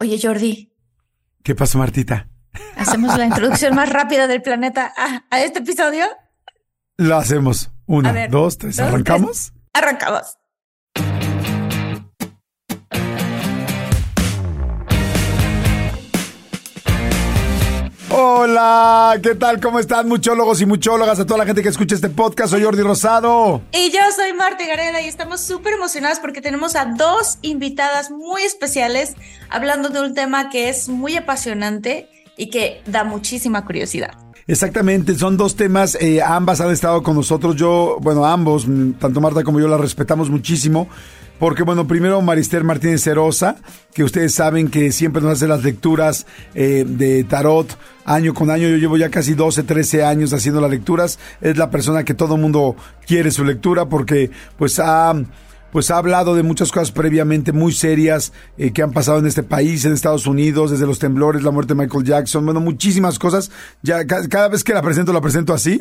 Oye, Jordi. ¿Qué pasó, Martita? ¿Hacemos la introducción más rápida del planeta a, este episodio? Lo hacemos. Una, dos, tres. ¿Arrancamos? Arrancamos. Hola, ¿qué tal? ¿Cómo están muchólogos y muchólogas? A toda la gente que escucha este podcast, soy Jordi Rosado. Y yo soy Marta Garela y estamos súper emocionadas porque tenemos a dos invitadas muy especiales hablando de un tema que es muy apasionante y que da muchísima curiosidad. Exactamente, son dos temas, eh, ambas han estado con nosotros, yo, bueno, ambos, tanto Marta como yo la respetamos muchísimo. Porque, bueno, primero Marister Martínez Cerosa, que ustedes saben que siempre nos hace las lecturas eh, de tarot año con año. Yo llevo ya casi 12, 13 años haciendo las lecturas. Es la persona que todo mundo quiere su lectura porque, pues, ha pues ha hablado de muchas cosas previamente muy serias eh, que han pasado en este país, en Estados Unidos, desde los temblores, la muerte de Michael Jackson, bueno, muchísimas cosas. Ya cada vez que la presento, la presento así.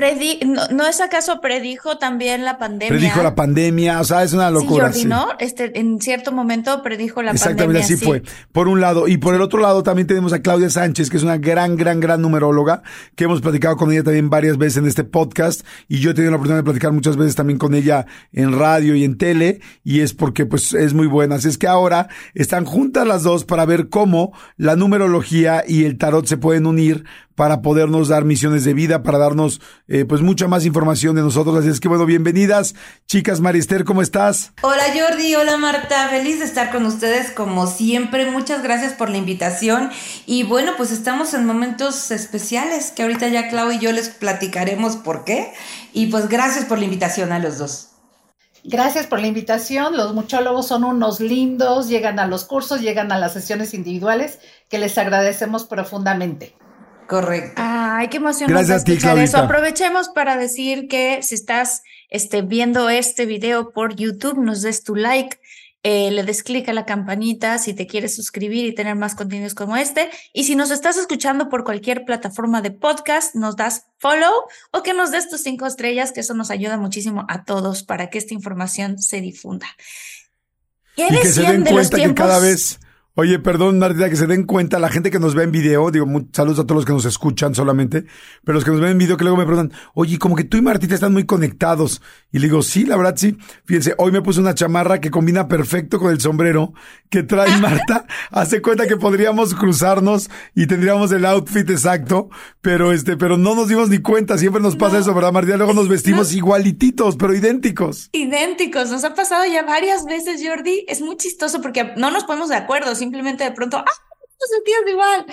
no, es acaso predijo también la pandemia? Predijo la pandemia, o sea, es una locura. Sí, ¿no? Este, en cierto momento predijo la pandemia. Exactamente, así fue. Por un lado. Y por el otro lado también tenemos a Claudia Sánchez, que es una gran, gran, gran numeróloga, que hemos platicado con ella también varias veces en este podcast. Y yo he tenido la oportunidad de platicar muchas veces también con ella en radio y en tele. Y es porque, pues, es muy buena. Así es que ahora están juntas las dos para ver cómo la numerología y el tarot se pueden unir para podernos dar misiones de vida, para darnos eh, pues mucha más información de nosotros. Así es que bueno, bienvenidas, chicas Marister, ¿cómo estás? Hola Jordi, hola Marta, feliz de estar con ustedes como siempre. Muchas gracias por la invitación. Y bueno, pues estamos en momentos especiales que ahorita ya Clau y yo les platicaremos por qué. Y pues gracias por la invitación a los dos. Gracias por la invitación. Los muchólogos son unos lindos, llegan a los cursos, llegan a las sesiones individuales, que les agradecemos profundamente. Correcto. Ay, qué emoción Gracias escuchar eso. Aprovechemos para decir que si estás este, viendo este video por YouTube, nos des tu like, eh, le des clic a la campanita si te quieres suscribir y tener más contenidos como este. Y si nos estás escuchando por cualquier plataforma de podcast, nos das follow o que nos des tus cinco estrellas, que eso nos ayuda muchísimo a todos para que esta información se difunda. y que se den cuenta que cada vez Oye, perdón, Martita, que se den cuenta, la gente que nos ve en video, digo, saludos a todos los que nos escuchan solamente, pero los que nos ven en video que luego me preguntan, oye, como que tú y Martita están muy conectados. Y le digo, sí, la verdad sí. Fíjense, hoy me puse una chamarra que combina perfecto con el sombrero que trae Marta. Hace cuenta que podríamos cruzarnos y tendríamos el outfit exacto, pero este, pero no nos dimos ni cuenta. Siempre nos pasa eso, ¿verdad, Martita? Luego nos vestimos igualititos, pero idénticos. Idénticos. Nos ha pasado ya varias veces, Jordi. Es muy chistoso porque no nos ponemos de acuerdo simplemente de pronto, ¡ah! Nos sentimos igual.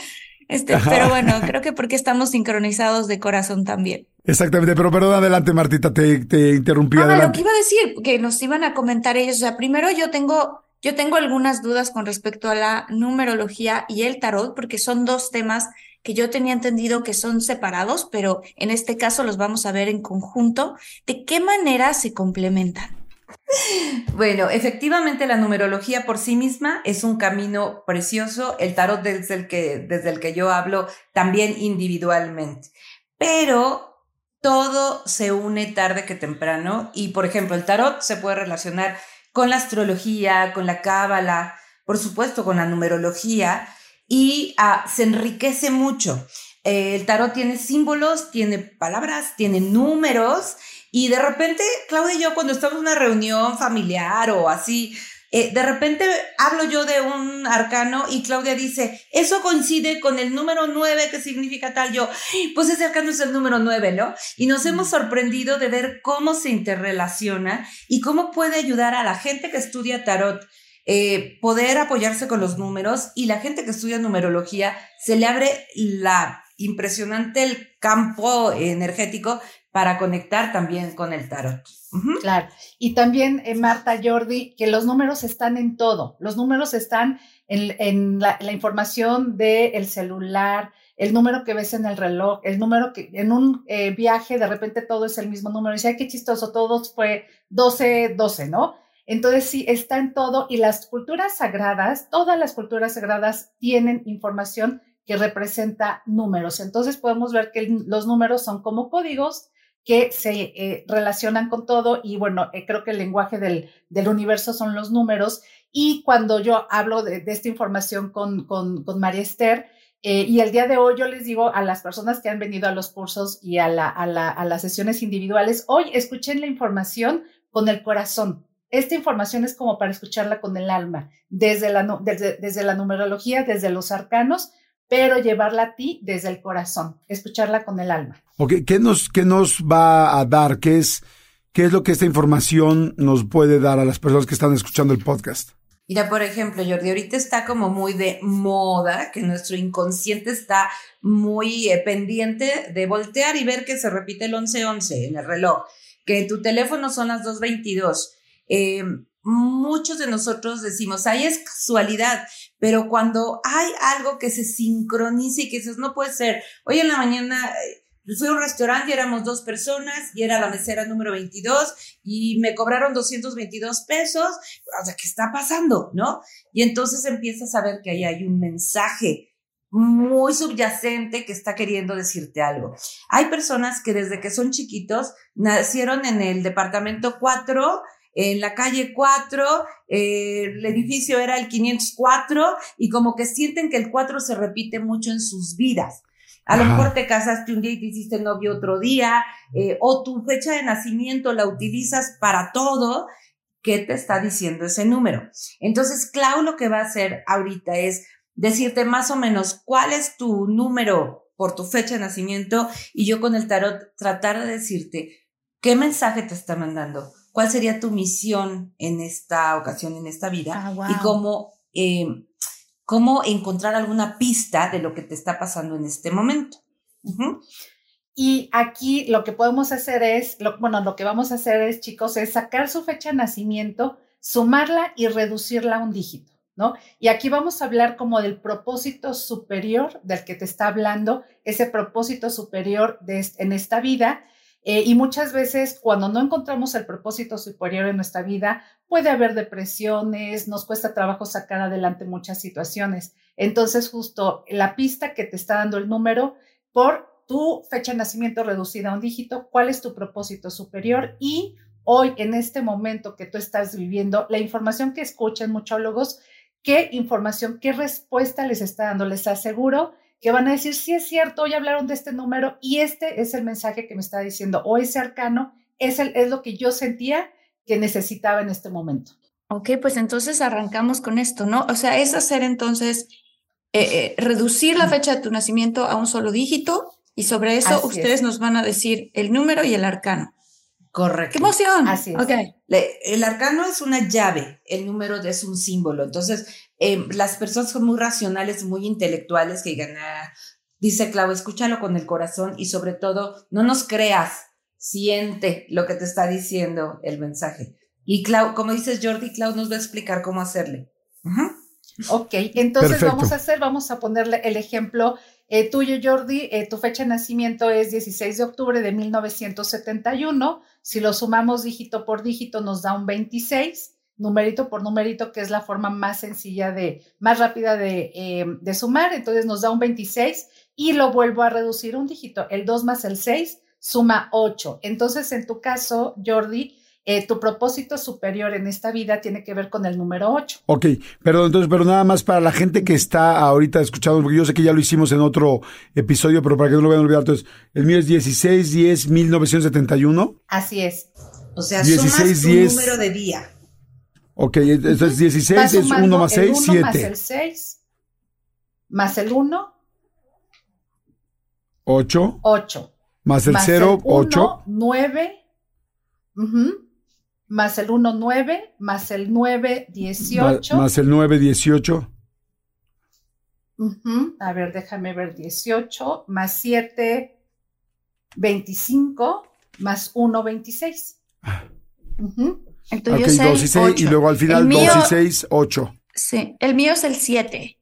Este, pero bueno, creo que porque estamos sincronizados de corazón también. Exactamente, pero perdón, adelante Martita, te, te interrumpí. Ah, lo que iba a decir, que nos iban a comentar ellos, o sea, primero yo tengo, yo tengo algunas dudas con respecto a la numerología y el tarot, porque son dos temas que yo tenía entendido que son separados, pero en este caso los vamos a ver en conjunto. ¿De qué manera se complementan? Bueno, efectivamente la numerología por sí misma es un camino precioso, el tarot desde el que, desde el que yo hablo también individualmente, pero todo se une tarde que temprano y por ejemplo el tarot se puede relacionar con la astrología, con la cábala, por supuesto con la numerología y ah, se enriquece mucho. el tarot tiene símbolos, tiene palabras, tiene números y de repente, Claudia y yo, cuando estamos en una reunión familiar o así, eh, de repente hablo yo de un arcano y Claudia dice, eso coincide con el número 9 que significa tal. Yo, pues ese arcano es el número 9, ¿no? Y nos hemos sorprendido de ver cómo se interrelaciona y cómo puede ayudar a la gente que estudia tarot. Eh, poder apoyarse con los números y la gente que estudia numerología se le abre la impresionante el campo energético para conectar también con el tarot. Claro. Y también, eh, Marta, Jordi, que los números están en todo. Los números están en, la, información del celular, el número que ves en el reloj, el número que en un eh, viaje de repente todo es el mismo número. Y dice, ay, qué chistoso, todos fue 12, 12, ¿no? Entonces sí, está en todo y las culturas sagradas, todas las culturas sagradas tienen información que representa números. Entonces podemos ver que los números son como códigos que se eh, relacionan con todo y bueno, eh, creo que el lenguaje del, del, universo son los números Y cuando yo hablo de, esta información con, con, con María Esther, eh, y el día de hoy yo les digo a las personas que han venido a los cursos y a, la, a, la, a las sesiones individuales, hoy escuchen la información con el corazón. Esta información es como para escucharla con el alma, desde la, desde, desde la numerología, desde los arcanos, pero llevarla a ti desde el corazón, escucharla con el alma. Okay. ¿Qué, nos, ¿Qué nos va a dar? ¿Qué es, ¿Qué es lo que esta información nos puede dar a las personas que están escuchando el podcast? Mira, por ejemplo, Jordi, ahorita está como muy de moda, que nuestro inconsciente está muy eh, pendiente de voltear y ver que se repite el 1111 en el reloj, que en tu teléfono son las 222. Eh, muchos de nosotros decimos, ahí es casualidad, pero cuando hay algo que se sincroniza y que dices, no puede ser, hoy en la mañana eh, fui a un restaurante y éramos dos personas y era la mesera número 22 y me cobraron 222 pesos, o sea, ¿qué está pasando? ¿No? Y entonces empiezas a ver que ahí hay un mensaje muy subyacente que está queriendo decirte algo. Hay personas que desde que son chiquitos nacieron en el departamento 4 en la calle 4, eh, el edificio era el 504 y como que sienten que el 4 se repite mucho en sus vidas. A lo mejor te casaste un día y te hiciste novio otro día, eh, o tu fecha de nacimiento la utilizas para todo. ¿Qué te está diciendo ese número? Entonces, Clau lo que va a hacer ahorita es decirte más o menos cuál es tu número por tu fecha de nacimiento y yo con el tarot tratar de decirte qué mensaje te está mandando cuál sería tu misión en esta ocasión, en esta vida, ah, y cómo, eh, cómo encontrar alguna pista de lo que te está pasando en este momento. Y aquí lo que podemos hacer es, bueno, lo que vamos a hacer es, chicos, es sacar su fecha de nacimiento, sumarla y reducirla a un dígito, ¿no? Y aquí vamos a hablar como del propósito superior del que te está hablando, ese propósito superior de, en esta vida eh, y muchas veces cuando no encontramos el propósito superior en nuestra vida, puede haber depresiones, nos cuesta trabajo sacar adelante muchas situaciones. Entonces, justo la pista que te está dando el número por tu fecha de nacimiento reducida a un dígito, cuál es tu propósito superior y hoy, en este momento que tú estás viviendo, la información que escuchan muchólogos, qué información, qué respuesta les está dando. Les aseguro que van a decir, sí es cierto, hoy hablaron de este número y este es el mensaje que me está diciendo, o ese arcano es, el, es lo que yo sentía que necesitaba en este momento. Ok, pues entonces arrancamos con esto, ¿no? O sea, es hacer entonces, eh, eh, reducir la fecha de tu nacimiento a un solo dígito y sobre eso ustedes nos van a decir el número y el arcano. Correcto. ¡Qué emoción! Así es. Okay. el arcano es una llave, el número es un símbolo. Entonces, em, las personas son muy racionales, muy intelectuales que digan, ah", dice Clau, escúchalo con el corazón y sobre todo, no nos creas, siente lo que te está diciendo el mensaje. Y Clau, como dices Jordi, Clau nos va a explicar cómo hacerle. Ok, entonces vamos a hacer, vamos a ponerle el ejemplo eh, tuyo, Jordi, eh, tu fecha de nacimiento es 16 de octubre de 1971. Si lo sumamos dígito por dígito, nos da un 26, numerito por numerito, que es la forma más sencilla de, más rápida de, eh, de sumar. Entonces nos da un 26 y lo vuelvo a reducir un dígito. El 2 más el 6 suma 8. Entonces, en tu caso, Jordi, eh, tu propósito superior en esta vida tiene que ver con el número 8. Ok, perdón, entonces, pero nada más para la gente que está ahorita escuchando, porque yo sé que ya lo hicimos en otro episodio, pero para que no lo vayan a olvidar, entonces, el mío es 16 10 1971. Así es. O sea, 16, sumas tu número de día. Ok, entonces 16 es 1 más 6, 7. Más el 6, más el 1. 8. 8. Más el 0, 8. 9. Uh más el 1, 9, más el 9, 18. Más el 9, 18. A ver, déjame ver, 18, más 7, 25, más 1, 26. Entonces, okay, 2 y 6, y luego al final 2 y 6, 8. Sí, el mío es el 7.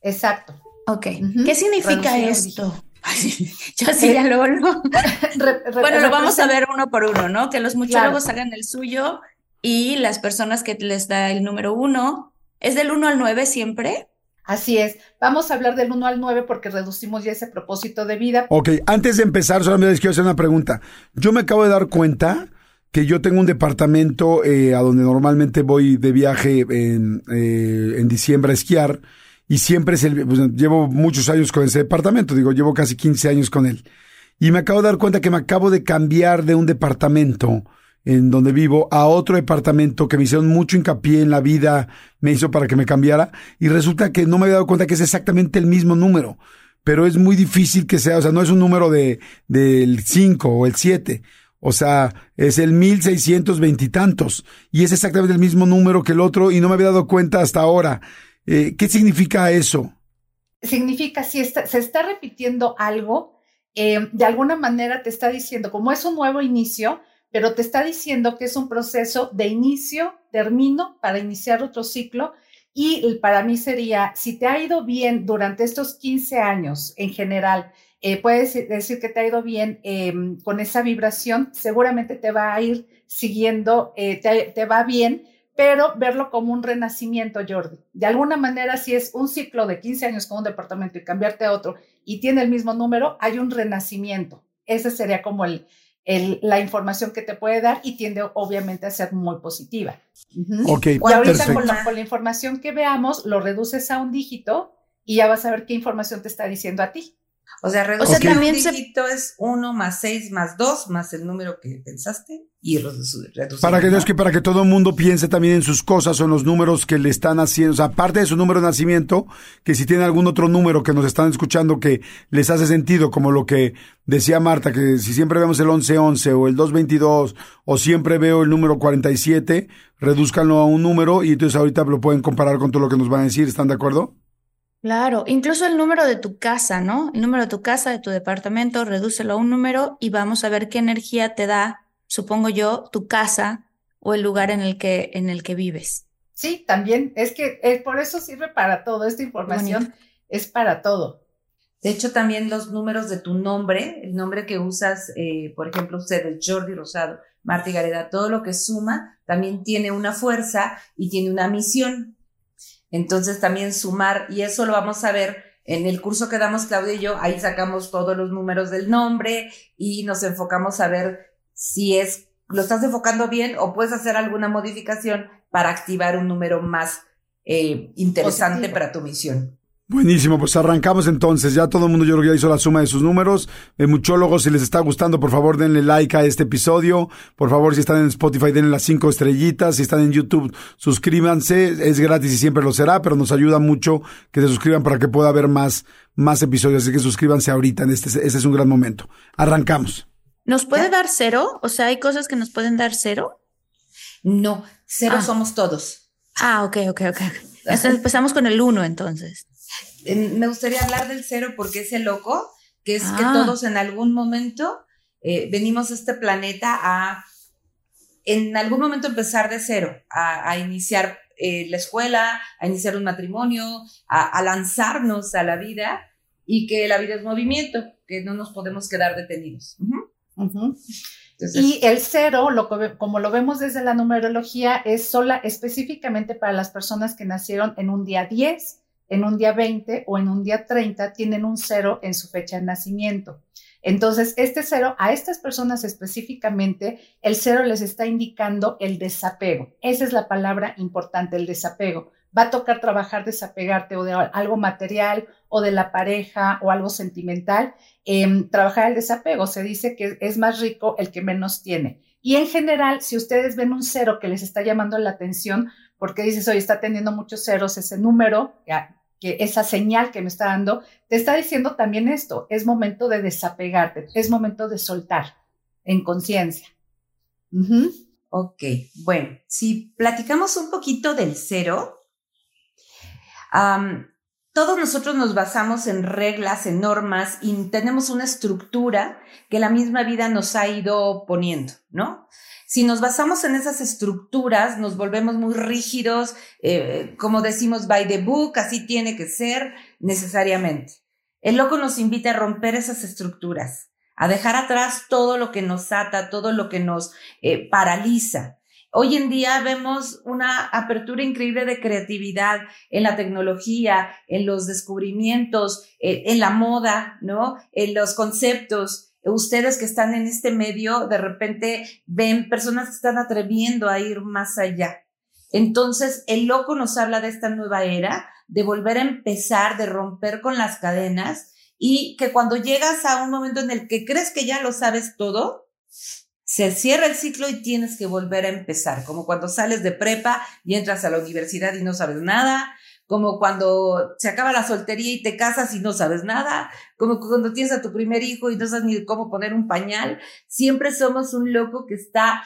Exacto. Ok. ¿Qué significa esto? yo sí, ya luego no. bueno, lo vamos a ver uno por uno, ¿no? Que los muchólogos hagan el suyo y las personas que les da el número uno, ¿es del 1 al 9 siempre? Así es. Vamos a hablar del 1 al 9 porque reducimos ya ese propósito de vida. Ok, antes de empezar, solamente les quiero hacer una pregunta. Yo me acabo de dar cuenta que yo tengo un departamento eh, a donde normalmente voy de viaje en, eh, en diciembre a esquiar y siempre es el, pues, llevo muchos años con ese departamento, digo, llevo casi 15 años con él. Y me acabo de dar cuenta que me acabo de cambiar de un departamento en donde vivo a otro departamento que me hicieron mucho hincapié en la vida, me hizo para que me cambiara y resulta que no me había dado cuenta que es exactamente el mismo número, pero es muy difícil que sea, o sea, no es un número de del 5 o el 7, o sea, es el 1620 y tantos y es exactamente el mismo número que el otro y no me había dado cuenta hasta ahora. Eh, ¿Qué significa eso? Significa si se está repitiendo algo, eh, de alguna manera te está diciendo, como es un nuevo inicio, pero te está diciendo que es un proceso de inicio, termino, para iniciar otro ciclo. Y para mí sería, si te ha ido bien durante estos 15 años en general, eh, puedes decir que te ha ido bien em, con esa vibración, seguramente te va a ir siguiendo, te, va bien, pero verlo como un renacimiento, Jordi. De alguna manera, si es un ciclo de 15 años con un departamento y cambiarte a otro y tiene el mismo número, hay un renacimiento. Ese sería como el, la información que te puede dar y tiende obviamente a ser muy positiva. Ok, y ahorita con la, con la, información que veamos, lo reduces a un dígito y ya vas a ver qué información te está diciendo a ti. O sea, reducir okay. también un dígito es 1 más 6 más 2 más el número que pensaste y reducir. Para que, es que para que todo el mundo piense también en sus cosas o en los números que le están haciendo, o sea, aparte de su número de nacimiento, que si tiene algún otro número que nos están escuchando que les hace sentido, como lo que decía Marta, que si siempre vemos el 1111 o el 222 o siempre veo el número 47, reduzcanlo a un número y entonces ahorita lo pueden comparar con todo lo que nos van a decir, ¿están de acuerdo? Claro, incluso el número de tu casa, ¿no? El número de tu casa, de tu departamento, redúcelo a un número y vamos a ver qué energía te da, supongo yo, tu casa o el lugar en el que, en el que vives. Sí, también, es que eh, por eso sirve para todo, esta información es para todo. De hecho, también los números de tu nombre, el nombre que usas, eh, por ejemplo, usted, Jordi Rosado, Marta Gareda, todo lo que suma también tiene una fuerza y tiene una misión. Entonces también sumar, y eso lo vamos a ver en el curso que damos Claudia y yo, ahí sacamos todos los números del nombre y nos enfocamos a ver si es, lo estás enfocando bien o puedes hacer alguna modificación para activar un número más eh, interesante para tu misión. Buenísimo, pues arrancamos entonces. Ya todo el mundo yo creo que ya hizo la suma de sus números. Eh, muchólogos, si les está gustando, por favor denle like a este episodio. Por favor, si están en Spotify, denle las cinco estrellitas. Si están en YouTube, suscríbanse. Es gratis y siempre lo será, pero nos ayuda mucho que se suscriban para que pueda haber más, más episodios. Así que suscríbanse ahorita. En este, este es un gran momento. Arrancamos. ¿Nos puede dar cero? O sea, ¿hay cosas que nos pueden dar cero? No, cero ah. somos todos. Ah, ok, ok, ok. Entonces empezamos con el uno entonces me gustaría hablar del cero porque es el loco, que es que ah. todos en algún momento eh, venimos a este planeta a, en algún momento empezar de cero, a, iniciar eh, la escuela, a iniciar un matrimonio, a, lanzarnos a la vida y que la vida es movimiento, que no nos podemos quedar detenidos. y el cero, lo, como lo vemos desde la numerología, es sola específicamente para las personas que nacieron en un día 10 en un día 20 o en un día 30 tienen un cero en su fecha de nacimiento. Entonces, este cero, a estas personas específicamente, el cero les está indicando el desapego. Esa es la palabra importante, el desapego. Va a tocar trabajar desapegarte o de algo material o de la pareja o algo sentimental. Eh, trabajar el desapego. Se dice que es más rico el que menos tiene. Y en general, si ustedes ven un cero que les está llamando la atención, porque dices, oye, está teniendo muchos ceros ese número, que esa señal que me está dando, te está diciendo también esto, es momento de desapegarte, es momento de soltar en conciencia. Ok, bueno, si platicamos un poquito del cero, todos nosotros nos basamos en reglas, en normas y tenemos una estructura que la misma vida nos ha ido poniendo, ¿no? Si nos basamos en esas estructuras, nos volvemos muy rígidos, eh, como decimos, by the book, así tiene que ser necesariamente. El loco nos invita a romper esas estructuras, a dejar atrás todo lo que nos ata, todo lo que nos eh, paraliza. Hoy en día vemos una apertura increíble de creatividad en la tecnología, en los descubrimientos, eh, en la moda, ¿no? En los conceptos ustedes que están en este medio, de repente ven personas que están atreviendo a ir más allá. Entonces, el loco nos habla de esta nueva era, de volver a empezar, de romper con las cadenas y que cuando llegas a un momento en el que crees que ya lo sabes todo, se cierra el ciclo y tienes que volver a empezar, como cuando sales de prepa y entras a la universidad y no sabes nada, como cuando se acaba la soltería y te casas y no sabes nada, como cuando tienes a tu primer hijo y no sabes ni cómo poner un pañal, siempre somos un loco que está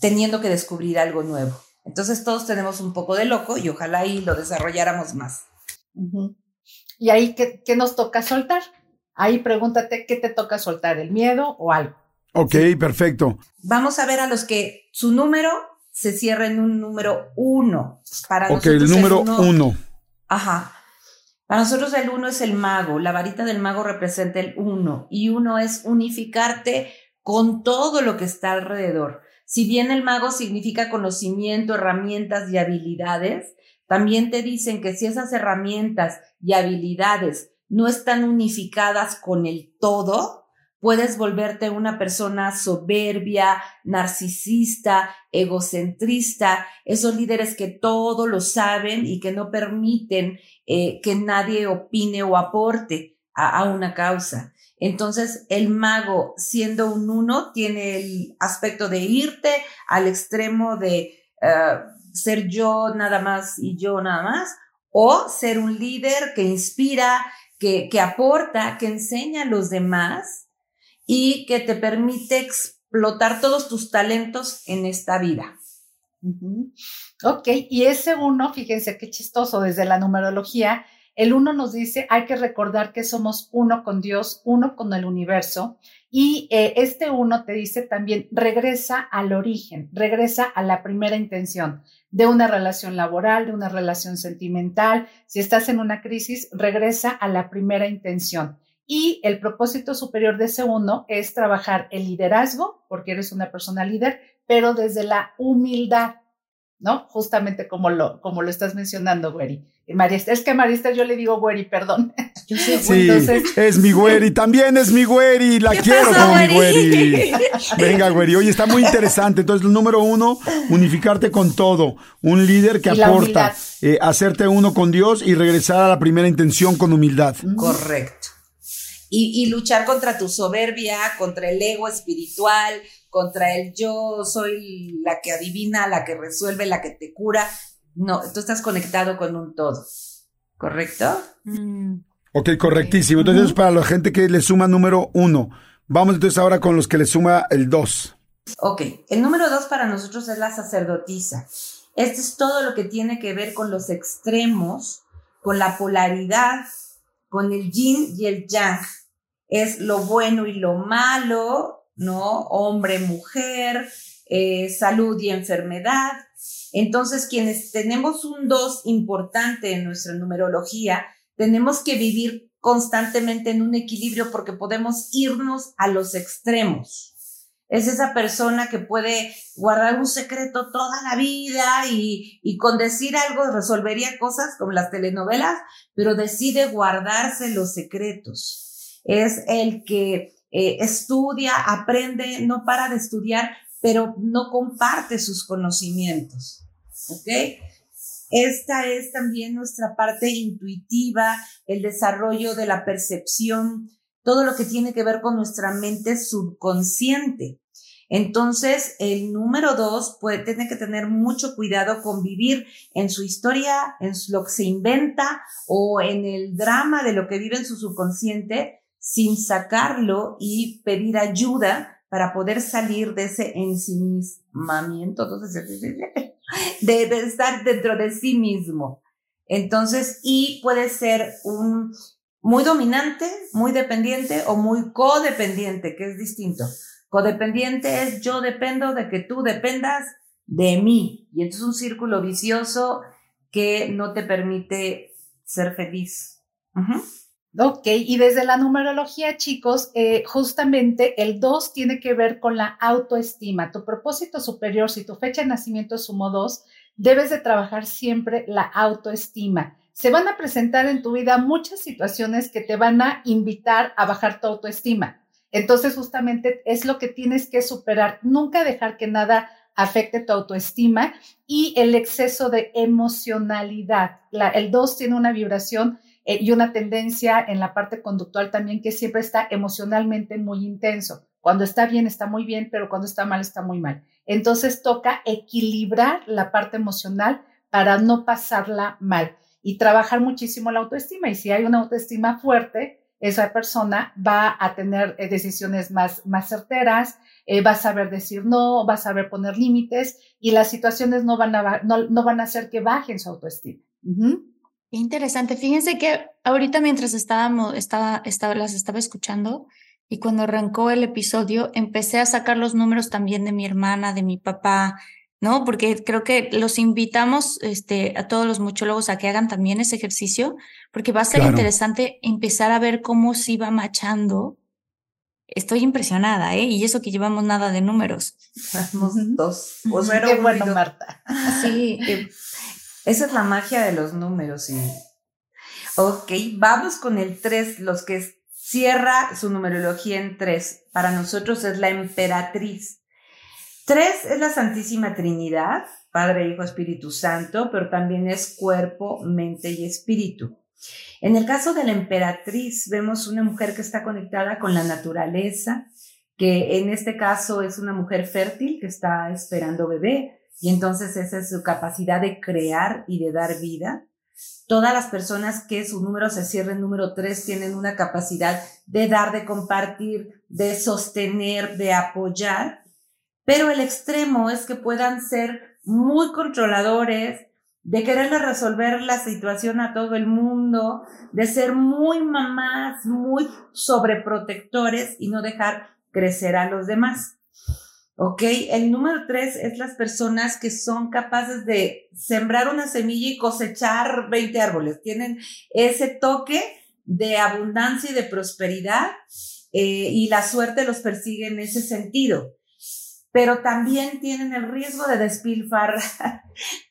teniendo que descubrir algo nuevo. Entonces todos tenemos un poco de loco y ojalá ahí lo desarrolláramos más. Y ahí, ¿qué, ¿qué, nos toca soltar? Ahí pregúntate qué te toca soltar, el miedo o algo. Ok, perfecto. Vamos a ver a los que su número se cierra en un número uno. Para ok, el número uno, Ajá. Para nosotros el uno es el mago. La varita del mago representa el uno. Y uno es unificarte con todo lo que está alrededor. Si bien el mago significa conocimiento, herramientas y habilidades, también te dicen que si esas herramientas y habilidades no están unificadas con el todo, puedes volverte una persona soberbia, narcisista, egocentrista, esos líderes que todo lo saben y que no permiten eh, que nadie opine o aporte a una causa. Entonces, el mago, siendo un uno, tiene el aspecto de irte al extremo de eh, ser yo nada más y yo nada más, o ser un líder que inspira, que, que aporta, que enseña a los demás y que te permite explotar todos tus talentos en esta vida. Ok, y ese uno, fíjense qué chistoso desde la numerología, el uno nos dice, hay que recordar que somos uno con Dios, uno con el universo. Y eh, este uno te dice también, regresa al origen, regresa a la primera intención de una relación laboral, de una relación sentimental. Si estás en una crisis, regresa a la primera intención. Y el propósito superior de ese uno es trabajar el liderazgo, porque eres una persona líder, pero desde la humildad, ¿no? Justamente como lo, como lo estás mencionando, Güeri. Marista, es que Marista yo le digo güeri, perdón. sí, es mi güeri, también es mi güeri, la quiero como mi güeri. Venga, güeri, oye, está muy interesante. Entonces, el número uno, unificarte con todo. Un líder que aporta, eh, hacerte uno con Dios y regresar a la primera intención con humildad. Correcto. Y, y luchar contra tu soberbia, contra el ego espiritual, contra el yo soy la que adivina, la que resuelve, la que te cura. No, tú estás conectado con un todo. ¿Correcto? Mm. Ok, correctísimo. Entonces, para la gente que le suma número uno. Vamos entonces ahora con los que le suma el dos. Ok, el número dos para nosotros es la sacerdotisa. Esto es todo lo que tiene que ver con los extremos, con la polaridad, con el yin y el yang. Es lo bueno y lo malo, ¿no? Hombre, mujer, eh, salud y enfermedad. Entonces, quienes tenemos un 2 importante en nuestra numerología, tenemos que vivir constantemente en un equilibrio porque podemos irnos a los extremos. Es esa persona que puede guardar un secreto toda la vida y, con decir algo resolvería cosas como las telenovelas, pero decide guardarse los secretos. Es el que eh, estudia, aprende, no para de estudiar, pero no comparte sus conocimientos. ¿Ok? Esta es también nuestra parte intuitiva, el desarrollo de la percepción, todo lo que tiene que ver con nuestra mente subconsciente. Entonces, el número dos puede tener que tener mucho cuidado con vivir en su historia, en lo que se inventa o en el drama de lo que vive en su subconsciente sin sacarlo y pedir ayuda para poder salir de ese ensimismamiento, de estar dentro de sí mismo. Entonces, y puede ser un muy dominante, muy dependiente o muy codependiente, que es distinto. Codependiente es yo dependo de que tú dependas de mí. Y entonces es un círculo vicioso que no te permite ser feliz. Ok, y desde la numerología, chicos, eh, justamente el 2 tiene que ver con la autoestima. Tu propósito superior, si tu fecha de nacimiento es sumo 2, debes de trabajar siempre la autoestima. Se van a presentar en tu vida muchas situaciones que te van a invitar a bajar tu autoestima. Entonces, justamente es lo que tienes que superar, nunca dejar que nada afecte tu autoestima y el exceso de emocionalidad. el 2 tiene una vibración eh, y una tendencia en la parte conductual también que siempre está emocionalmente muy intenso. Cuando está bien está muy bien, pero cuando está mal está muy mal. Entonces toca equilibrar la parte emocional para no pasarla mal y trabajar muchísimo la autoestima. Y si hay una autoestima fuerte, esa persona va a tener eh, decisiones más, más certeras, eh, va a saber decir no, va a saber poner límites y las situaciones no van a, no, van a hacer que bajen su autoestima. Interesante. Fíjense que ahorita mientras estábamos, estaba, estaba, las estaba escuchando y cuando arrancó el episodio empecé a sacar los números también de mi hermana, de mi papá, ¿no? Porque creo que los invitamos este, a todos los muchólogos a que hagan también ese ejercicio, porque va a ser interesante empezar a ver cómo se va machando. Estoy impresionada, ¿eh? Y eso que llevamos nada de números. Somos dos. Qué bueno, Marta. Sí. Esa es la magia de los números. Sí. Ok, vamos con el tres, los que cierra su numerología en tres. Para nosotros es la emperatriz. Tres es la Santísima Trinidad, Padre, Hijo, Espíritu Santo, pero también es cuerpo, mente y espíritu. En el caso de la emperatriz, vemos una mujer que está conectada con la naturaleza, que en este caso es una mujer fértil que está esperando bebé, y entonces esa es su capacidad de crear y de dar vida. Todas las personas que su número se cierra en número tres tienen una capacidad de dar, de compartir, de sostener, de apoyar pero el extremo es que puedan ser muy controladores, de quererle resolver la situación a todo el mundo, de ser muy mamás, muy sobreprotectores y no dejar crecer a los demás. ¿Ok? El número tres es las personas que son capaces de sembrar una semilla y cosechar 20 árboles. Tienen ese toque de abundancia y de prosperidad eh, y la suerte los persigue en ese sentido pero también tienen el riesgo de despilfarrar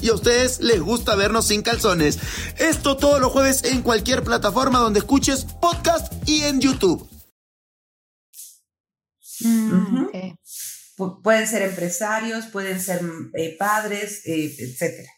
y a ustedes les gusta vernos sin calzones. Esto todos los jueves en cualquier plataforma donde escuches podcast y en YouTube. Mm, pueden ser empresarios, pueden ser eh, padres, eh, etcétera.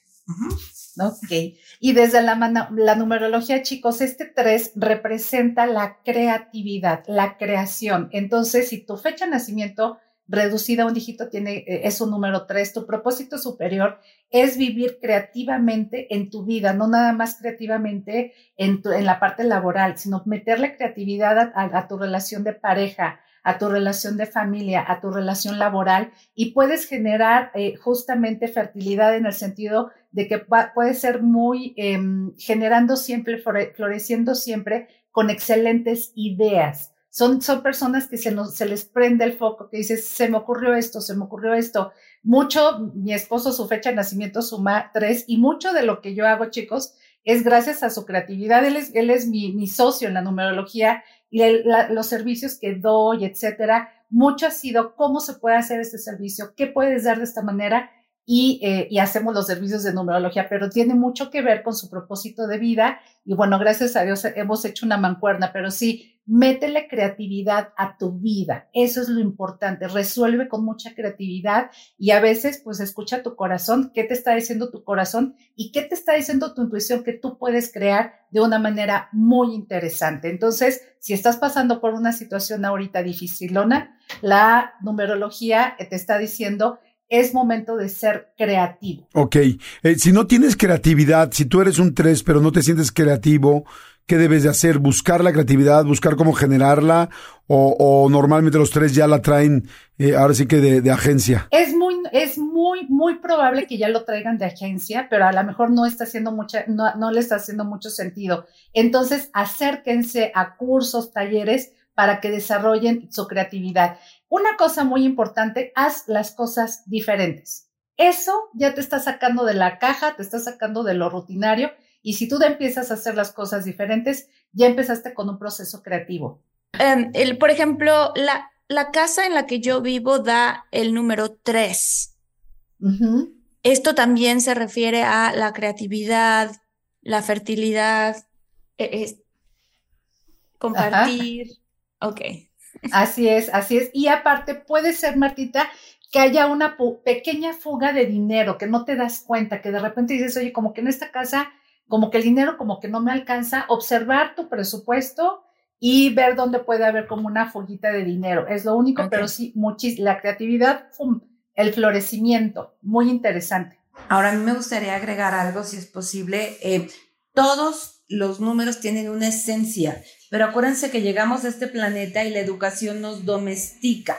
Ok. Y desde la, la numerología, chicos, este 3 representa la creatividad, la creación. Entonces, si tu fecha de nacimiento reducida a un dígito tiene, eh, es un número tres. Tu propósito superior es vivir creativamente en tu vida, no nada más creativamente en, en la parte laboral, sino meterle creatividad a, tu relación de pareja, a tu relación de familia, a tu relación laboral y puedes generar eh, justamente fertilidad en el sentido de que puedes ser muy em, generando siempre, floreciendo siempre con excelentes ideas. Son, son personas que se, se les prende el foco, que dices, se me ocurrió esto, se me ocurrió esto. Mucho, mi esposo, su fecha de nacimiento suma tres y mucho de lo que yo hago, chicos, es gracias a su creatividad. Él es, mi socio en la numerología y los servicios que doy, etcétera. Mucho ha sido cómo se puede hacer este servicio, qué puedes dar de esta manera y, eh, y, hacemos los servicios de numerología, pero tiene mucho que ver con su propósito de vida y bueno, gracias a Dios hemos hecho una mancuerna, pero sí, métele creatividad a tu vida. Eso es lo importante. Resuelve con mucha creatividad y a veces, pues escucha tu corazón, qué te está diciendo tu corazón y qué te está diciendo tu intuición que tú puedes crear de una manera muy interesante. Entonces, si estás pasando por una situación ahorita dificilona, la numerología te está diciendo es momento de ser creativo. Ok, eh, si no tienes creatividad, si tú eres un tres pero no te sientes creativo, ¿Qué debes de hacer? ¿Buscar la creatividad? ¿Buscar cómo generarla? ¿O, normalmente los tres ya la traen eh, ahora sí que de, agencia? Es muy, es muy, muy probable que ya lo traigan de agencia, pero a lo mejor no está haciendo mucha, no, no le está haciendo mucho sentido. Entonces, acérquense a cursos, talleres, para que desarrollen su creatividad. Una cosa muy importante, haz las cosas diferentes. Eso ya te está sacando de la caja, te está sacando de lo rutinario y si tú empiezas a hacer las cosas diferentes, ya empezaste con un proceso creativo. Em, el, por ejemplo, la, la, casa en la que yo vivo da el número 3. Esto también se refiere a la creatividad, la fertilidad, e, compartir. Ok. Así es, así es. Y aparte puede ser, Martita, que haya una pequeña fuga de dinero, que no te das cuenta, que de repente dices, oye, como que en esta casa, como que el dinero como que no me alcanza, observar tu presupuesto y ver dónde puede haber como una fuguita de dinero. Es lo único, pero sí, la creatividad, el florecimiento, muy interesante. Ahora, a mí me gustaría agregar algo, si es posible. Eh, todos los números tienen una esencia, pero acuérdense que llegamos a este planeta y la educación nos domestica.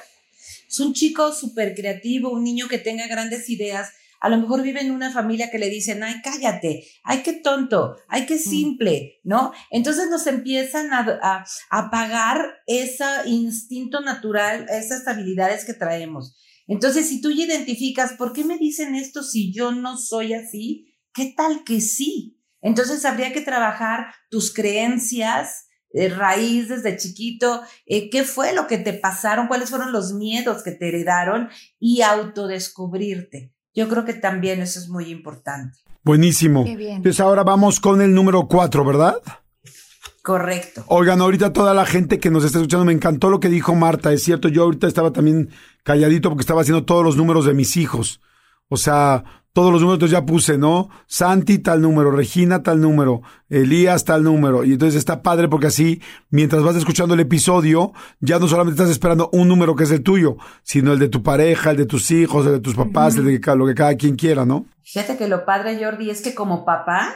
Es un chico súper creativo, un niño que tenga grandes ideas. A lo mejor vive en una familia que le dicen, ay, cállate, ay, qué tonto, ay, qué mm. simple, ¿no? Entonces nos empiezan a, apagar ese instinto natural, esas habilidades que traemos. Entonces, si tú identificas, ¿por qué me dicen esto si yo no soy así? ¿Qué tal que sí? Entonces, habría que trabajar tus creencias, eh, raíz desde chiquito, eh, qué fue lo que te pasaron, cuáles fueron los miedos que te heredaron y autodescubrirte. Yo creo que también eso es muy importante. Buenísimo. Entonces ahora vamos con el número cuatro, ¿verdad? Correcto. Oigan, ahorita toda la gente que nos está escuchando, me encantó lo que dijo Marta, es cierto, yo ahorita estaba también calladito porque estaba haciendo todos los números de mis hijos. O sea, todos los números ya puse, ¿no? Santi tal número, Regina tal número, Elías tal número. Y entonces está padre porque así, mientras vas escuchando el episodio, ya no solamente estás esperando un número que es el tuyo, sino el de tu pareja, el de tus hijos, el de tus papás, el de lo que cada quien quiera, ¿no? Fíjate que lo padre, Jordi, es que como papá,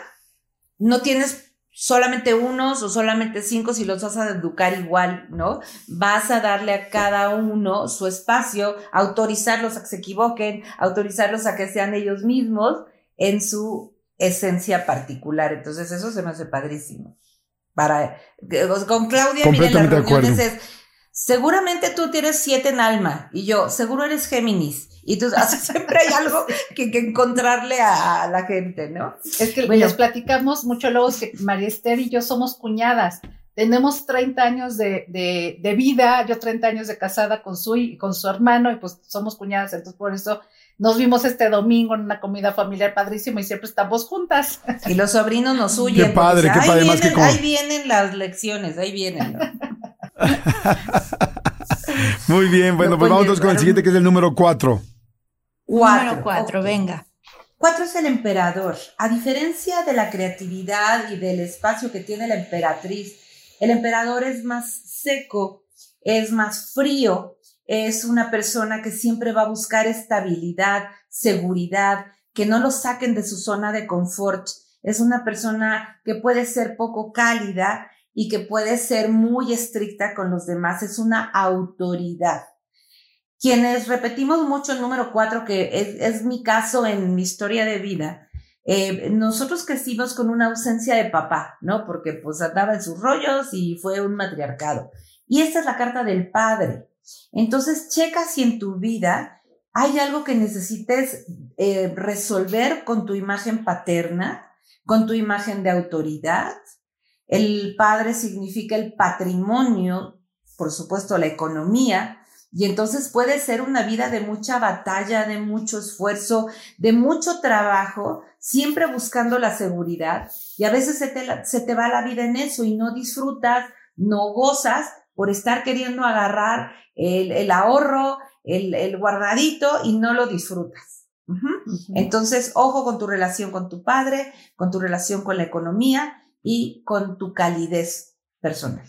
no tienes solamente unos o solamente cinco si los vas a educar igual, ¿no? Vas a darle a cada uno su espacio, autorizarlos a que se equivoquen, autorizarlos a que sean ellos mismos en su esencia particular. Entonces eso se me hace padrísimo. Para, con Claudia, miren, las reuniones es, seguramente tú tienes siete en alma y yo, seguro eres Géminis. Y tú, siempre hay algo que, que, encontrarle a, la gente, ¿no? Es que les platicamos mucho luego que María Esther y yo somos cuñadas. Tenemos 30 años de, de, de, vida, yo 30 años de casada con su, con su hermano y pues somos cuñadas, entonces por eso nos vimos este domingo en una comida familiar padrísima y siempre estamos juntas. Y los sobrinos nos huyen. Qué padre, qué padre. Vienen, que Ahí vienen las lecciones, ahí vienen. Muy bien, bueno, pues vamos con el siguiente que es el número 4. Cuatro. Número cuatro, venga. Cuatro es el emperador. A diferencia de la creatividad y del espacio que tiene la emperatriz, el emperador es más seco, es más frío, es una persona que siempre va a buscar estabilidad, seguridad, que no lo saquen de su zona de confort. Es una persona que puede ser poco cálida y que puede ser muy estricta con los demás. Es una autoridad. Quienes repetimos mucho el número cuatro, que es, mi caso en mi historia de vida, eh, nosotros crecimos con una ausencia de papá, ¿no? Porque pues andaba en sus rollos y fue un matriarcado. Y esta es la carta del padre. Entonces, checa si en tu vida hay algo que necesites eh, resolver con tu imagen paterna, con tu imagen de autoridad. El padre significa el patrimonio, por supuesto, la economía, y entonces puede ser una vida de mucha batalla, de mucho esfuerzo, de mucho trabajo, siempre buscando la seguridad. Y a veces se te, se te va la vida en eso y no disfrutas, no gozas por estar queriendo agarrar el, ahorro, el, guardadito y no lo disfrutas. Entonces, ojo con tu relación con tu padre, con tu relación con la economía y con tu calidez personal.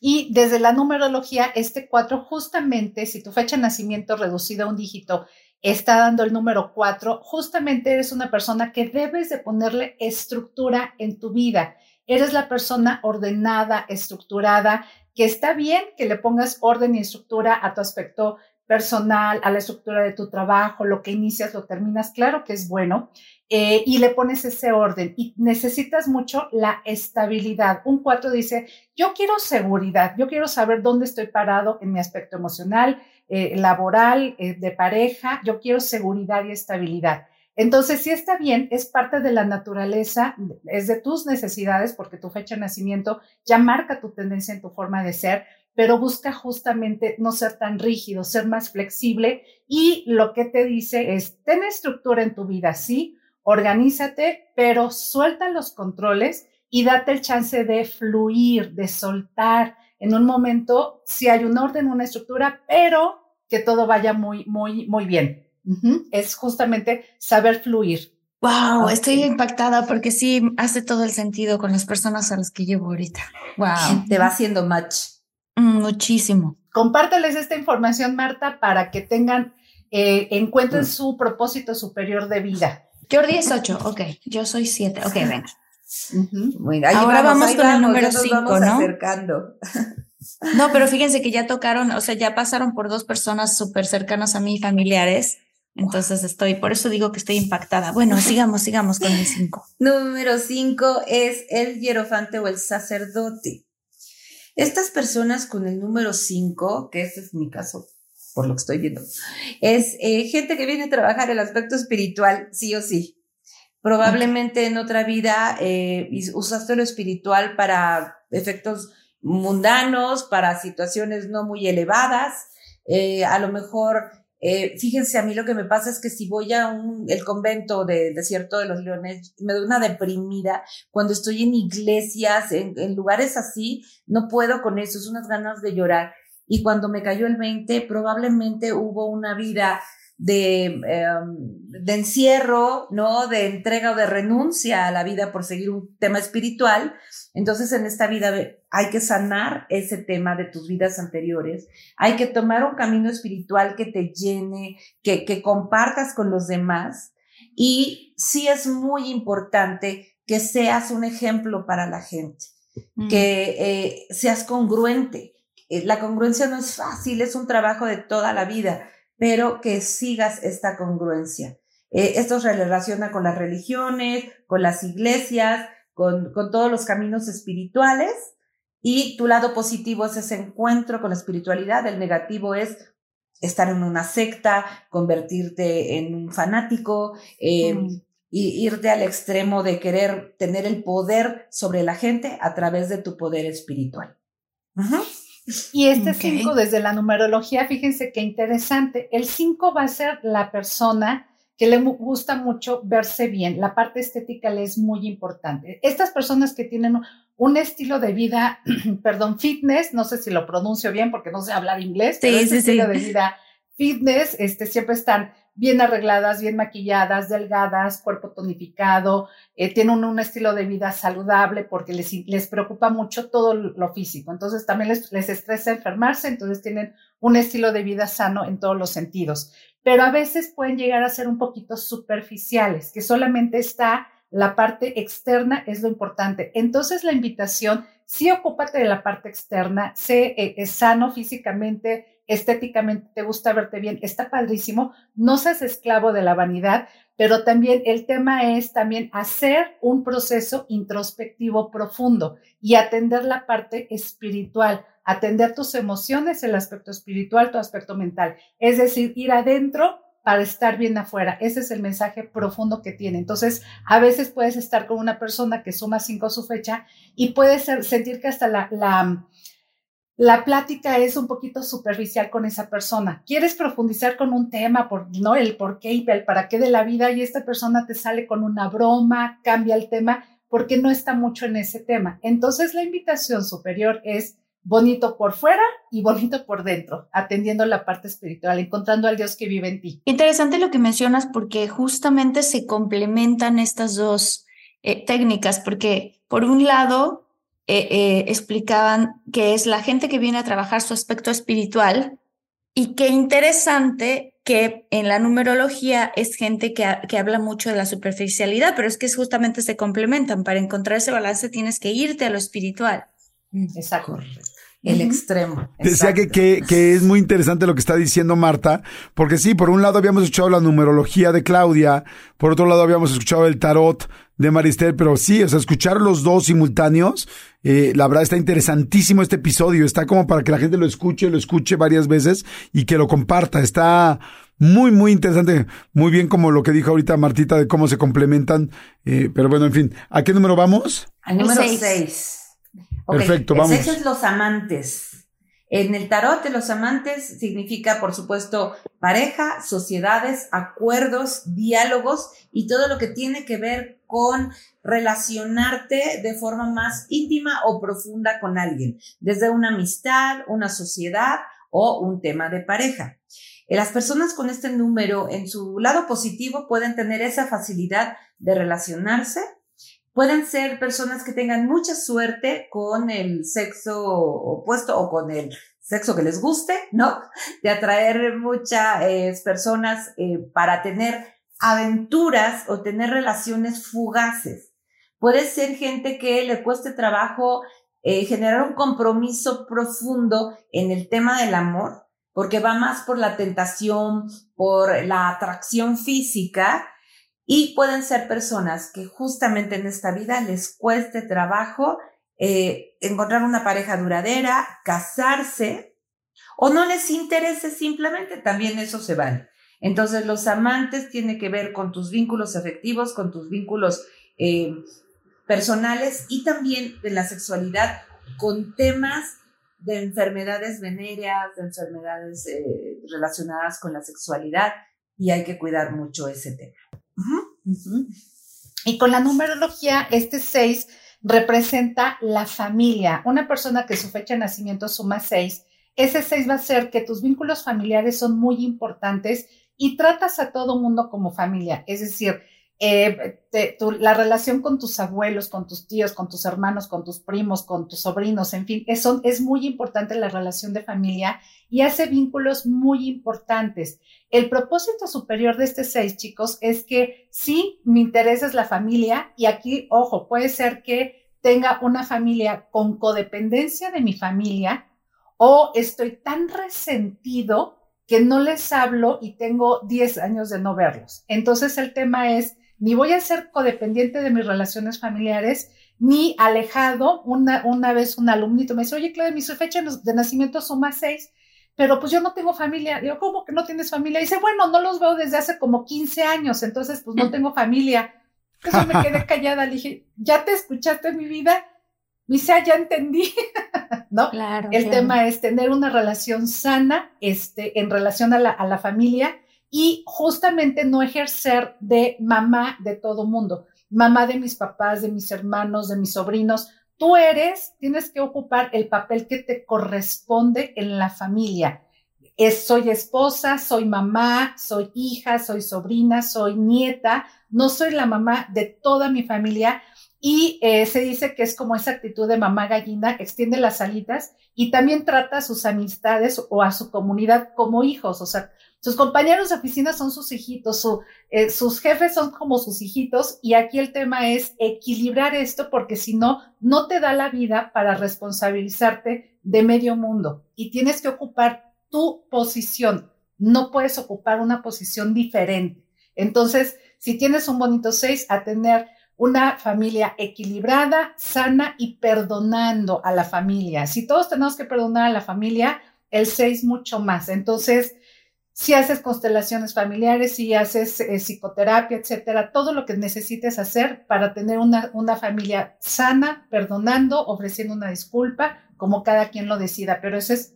Y desde la numerología, este 4 justamente, si tu fecha de nacimiento reducida a un dígito está dando el número 4, justamente eres una persona que debes de ponerle estructura en tu vida. Eres la persona ordenada, estructurada, que está bien que le pongas orden y estructura a tu aspecto personal, a la estructura de tu trabajo, lo que inicias, lo terminas, claro que es bueno, eh, y le pones ese orden. Y necesitas mucho la estabilidad. Un cuatro dice, yo quiero seguridad, yo quiero saber dónde estoy parado en mi aspecto emocional, eh, laboral, eh, de pareja, yo quiero seguridad y estabilidad. Entonces, si está bien, es parte de la naturaleza, es de tus necesidades, porque tu fecha de nacimiento ya marca tu tendencia en tu forma de ser, pero busca justamente no ser tan rígido, ser más flexible y lo que te dice es, ten estructura en tu vida, sí, organízate, pero suelta los controles y date el chance de fluir, de soltar. En un momento, si hay un orden, una estructura, pero que todo vaya muy, muy, muy bien. Es justamente saber fluir. Wow, estoy impactada porque sí hace todo el sentido con las personas a las que llevo ahorita. Wow. Te va haciendo match. Mm, muchísimo. Compárteles esta información, Marta, para que tengan, eh, encuentren mm. su propósito superior de vida. Jordi es 8, ok. Yo soy 7. Ok, venga. Ahora vamos, con el número 5, ¿no? Acercando. No, pero fíjense que ya tocaron, o sea, ya pasaron por dos personas súper cercanas a mí, familiares. Entonces estoy, por eso digo que estoy impactada. Bueno, sigamos, sigamos con el 5. Número 5 es el hierofante o el sacerdote. Estas personas con el número 5, que ese es mi caso, por lo que estoy viendo, es eh, gente que viene a trabajar el aspecto espiritual, sí o sí. Probablemente en otra vida eh, usaste lo espiritual para efectos mundanos, para situaciones no muy elevadas. Eh, a lo mejor eh, fíjense, a mí lo que me pasa es que si voy a un, el convento del desierto de los leones, me doy una deprimida. Cuando estoy en iglesias, en, en lugares así, no puedo con eso, es unas ganas de llorar. Y cuando me cayó el 20, probablemente hubo una vida de, em, de encierro, ¿no? De entrega o de renuncia a la vida por seguir un tema espiritual. Entonces, en esta vida hay que sanar ese tema de tus vidas anteriores. Hay que tomar un camino espiritual que te llene, que, que compartas con los demás. Y sí es muy importante que seas un ejemplo para la gente, mm. que eh, seas congruente. Eh, la congruencia no es fácil, es un trabajo de toda la vida pero que sigas esta congruencia. Eh, esto se relaciona con las religiones, con las iglesias, con, con todos los caminos espirituales. Y tu lado positivo es ese encuentro con la espiritualidad, el negativo es estar en una secta, convertirte en un fanático, eh, mm. y irte al extremo de querer tener el poder sobre la gente a través de tu poder espiritual. Y este 5 desde la numerología, fíjense qué interesante. El 5 va a ser la persona que le gusta mucho verse bien. La parte estética le es muy importante. Estas personas que tienen un estilo de vida, perdón, fitness, no sé si lo pronuncio bien porque no sé hablar inglés, pero sí, estilo de vida fitness, este, siempre están bien arregladas, bien maquilladas, delgadas, cuerpo tonificado, eh, tienen un, estilo de vida saludable porque les, les preocupa mucho todo lo físico. Entonces también les, les estresa enfermarse, entonces tienen un estilo de vida sano en todos los sentidos. Pero a veces pueden llegar a ser un poquito superficiales, que solamente está la parte externa es lo importante. Entonces la invitación, sí ocúpate de la parte externa, sé eh, sano físicamente, estéticamente te gusta verte bien, está padrísimo, no seas esclavo de la vanidad, pero también el tema es también hacer un proceso introspectivo profundo y atender la parte espiritual, atender tus emociones, el aspecto espiritual, tu aspecto mental, es decir, ir adentro para estar bien afuera. Ese es el mensaje profundo que tiene. Entonces, a veces puedes estar con una persona que suma cinco a su fecha y puedes sentir que hasta la, la la plática es un poquito superficial con esa persona. Quieres profundizar con un tema, por, ¿no? El por qué y el para qué de la vida y esta persona te sale con una broma, cambia el tema porque no está mucho en ese tema. Entonces la invitación superior es bonito por fuera y bonito por dentro, atendiendo la parte espiritual, encontrando al Dios que vive en ti. Interesante lo que mencionas porque justamente se complementan estas dos eh, técnicas, porque por un lado eh, eh, explicaban que es la gente que viene a trabajar su aspecto espiritual y qué interesante que en la numerología es gente que, que habla mucho de la superficialidad, pero es que justamente se complementan. Para encontrar ese balance tienes que irte a lo espiritual. Mm, exacto. El extremo. Decía que, que, que, es muy interesante lo que está diciendo Marta, porque sí, por un lado habíamos escuchado la numerología de Claudia, por otro lado habíamos escuchado el tarot de Maristel, pero sí, o sea, escuchar los dos simultáneos, eh, la verdad está interesantísimo este episodio, está como para que la gente lo escuche, lo escuche varias veces y que lo comparta, está muy, muy interesante, muy bien como lo que dijo ahorita Martita de cómo se complementan, eh, pero bueno, en fin, ¿a qué número vamos? Al número 6. Perfecto, vamos. El es los amantes. En el tarot de los amantes significa, por supuesto, pareja, sociedades, acuerdos, diálogos y todo lo que tiene que ver con relacionarte de forma más íntima o profunda con alguien, desde una amistad, una sociedad o un tema de pareja. Las personas con este número en su lado positivo pueden tener esa facilidad de relacionarse, Pueden ser personas que tengan mucha suerte con el sexo opuesto o con el sexo que les guste, ¿no? De atraer muchas eh, personas eh, para tener aventuras o tener relaciones fugaces. Puede ser gente que le cueste trabajo eh, generar un compromiso profundo en el tema del amor, porque va más por la tentación, por la atracción física, y pueden ser personas que justamente en esta vida les cueste trabajo eh, encontrar una pareja duradera, casarse o no les interese simplemente, también eso se vale. Entonces los amantes tienen que ver con tus vínculos afectivos, con tus vínculos eh, personales y también de la sexualidad con temas de enfermedades venéreas, de enfermedades eh, relacionadas con la sexualidad y hay que cuidar mucho ese tema. Y con la numerología, este 6 representa la familia. Una persona que su fecha de nacimiento suma 6, ese 6 va a ser que tus vínculos familiares son muy importantes y tratas a todo mundo como familia. Es decir, eh, la relación con tus abuelos, con tus tíos, con tus hermanos, con tus primos, con tus sobrinos, en fin, eso, es muy importante la relación de familia y hace vínculos muy importantes. El propósito superior de este seis, chicos, es que sí, mi interés es la familia y aquí, ojo, puede ser que tenga una familia con codependencia de mi familia o estoy tan resentido que no les hablo y tengo 10 años de no verlos. Entonces el tema es ni voy a ser codependiente de mis relaciones familiares, ni alejado. Una, una vez un alumnito me dice, oye, Claudia, mi fecha de nacimiento son más seis, pero pues yo no tengo familia. Digo, ¿cómo que no tienes familia? dice, bueno, no los veo desde hace como 15 años, entonces pues no tengo familia. Entonces me quedé callada, le dije, ¿ya te escuchaste mi vida? Me dice, ah, ya entendí, ¿no? Claro. El tema es tener una relación sana, este, en relación a la, a la familia y justamente no ejercer de mamá de todo mundo, mamá de mis papás, de mis hermanos, de mis sobrinos. Tú eres, tienes que ocupar el papel que te corresponde en la familia. Soy esposa, soy mamá, soy hija, soy sobrina, soy nieta, no soy la mamá de toda mi familia y eh, se dice que es como esa actitud de mamá gallina, extiende las alitas y también trata a sus amistades o a su comunidad como hijos, o sea, sus compañeros de oficina son sus hijitos, eh, sus jefes son como sus hijitos y aquí el tema es equilibrar esto porque si no, no te da la vida para responsabilizarte de medio mundo y tienes que ocupar tu posición. No puedes ocupar una posición diferente. Entonces, si tienes un bonito seis, a tener una familia equilibrada, sana y perdonando a la familia. Si todos tenemos que perdonar a la familia, el seis mucho más. Entonces, si haces constelaciones familiares, si haces eh, psicoterapia, etcétera, todo lo que necesites hacer para tener una, una familia sana, perdonando, ofreciendo una disculpa, como cada quien lo decida, pero ese es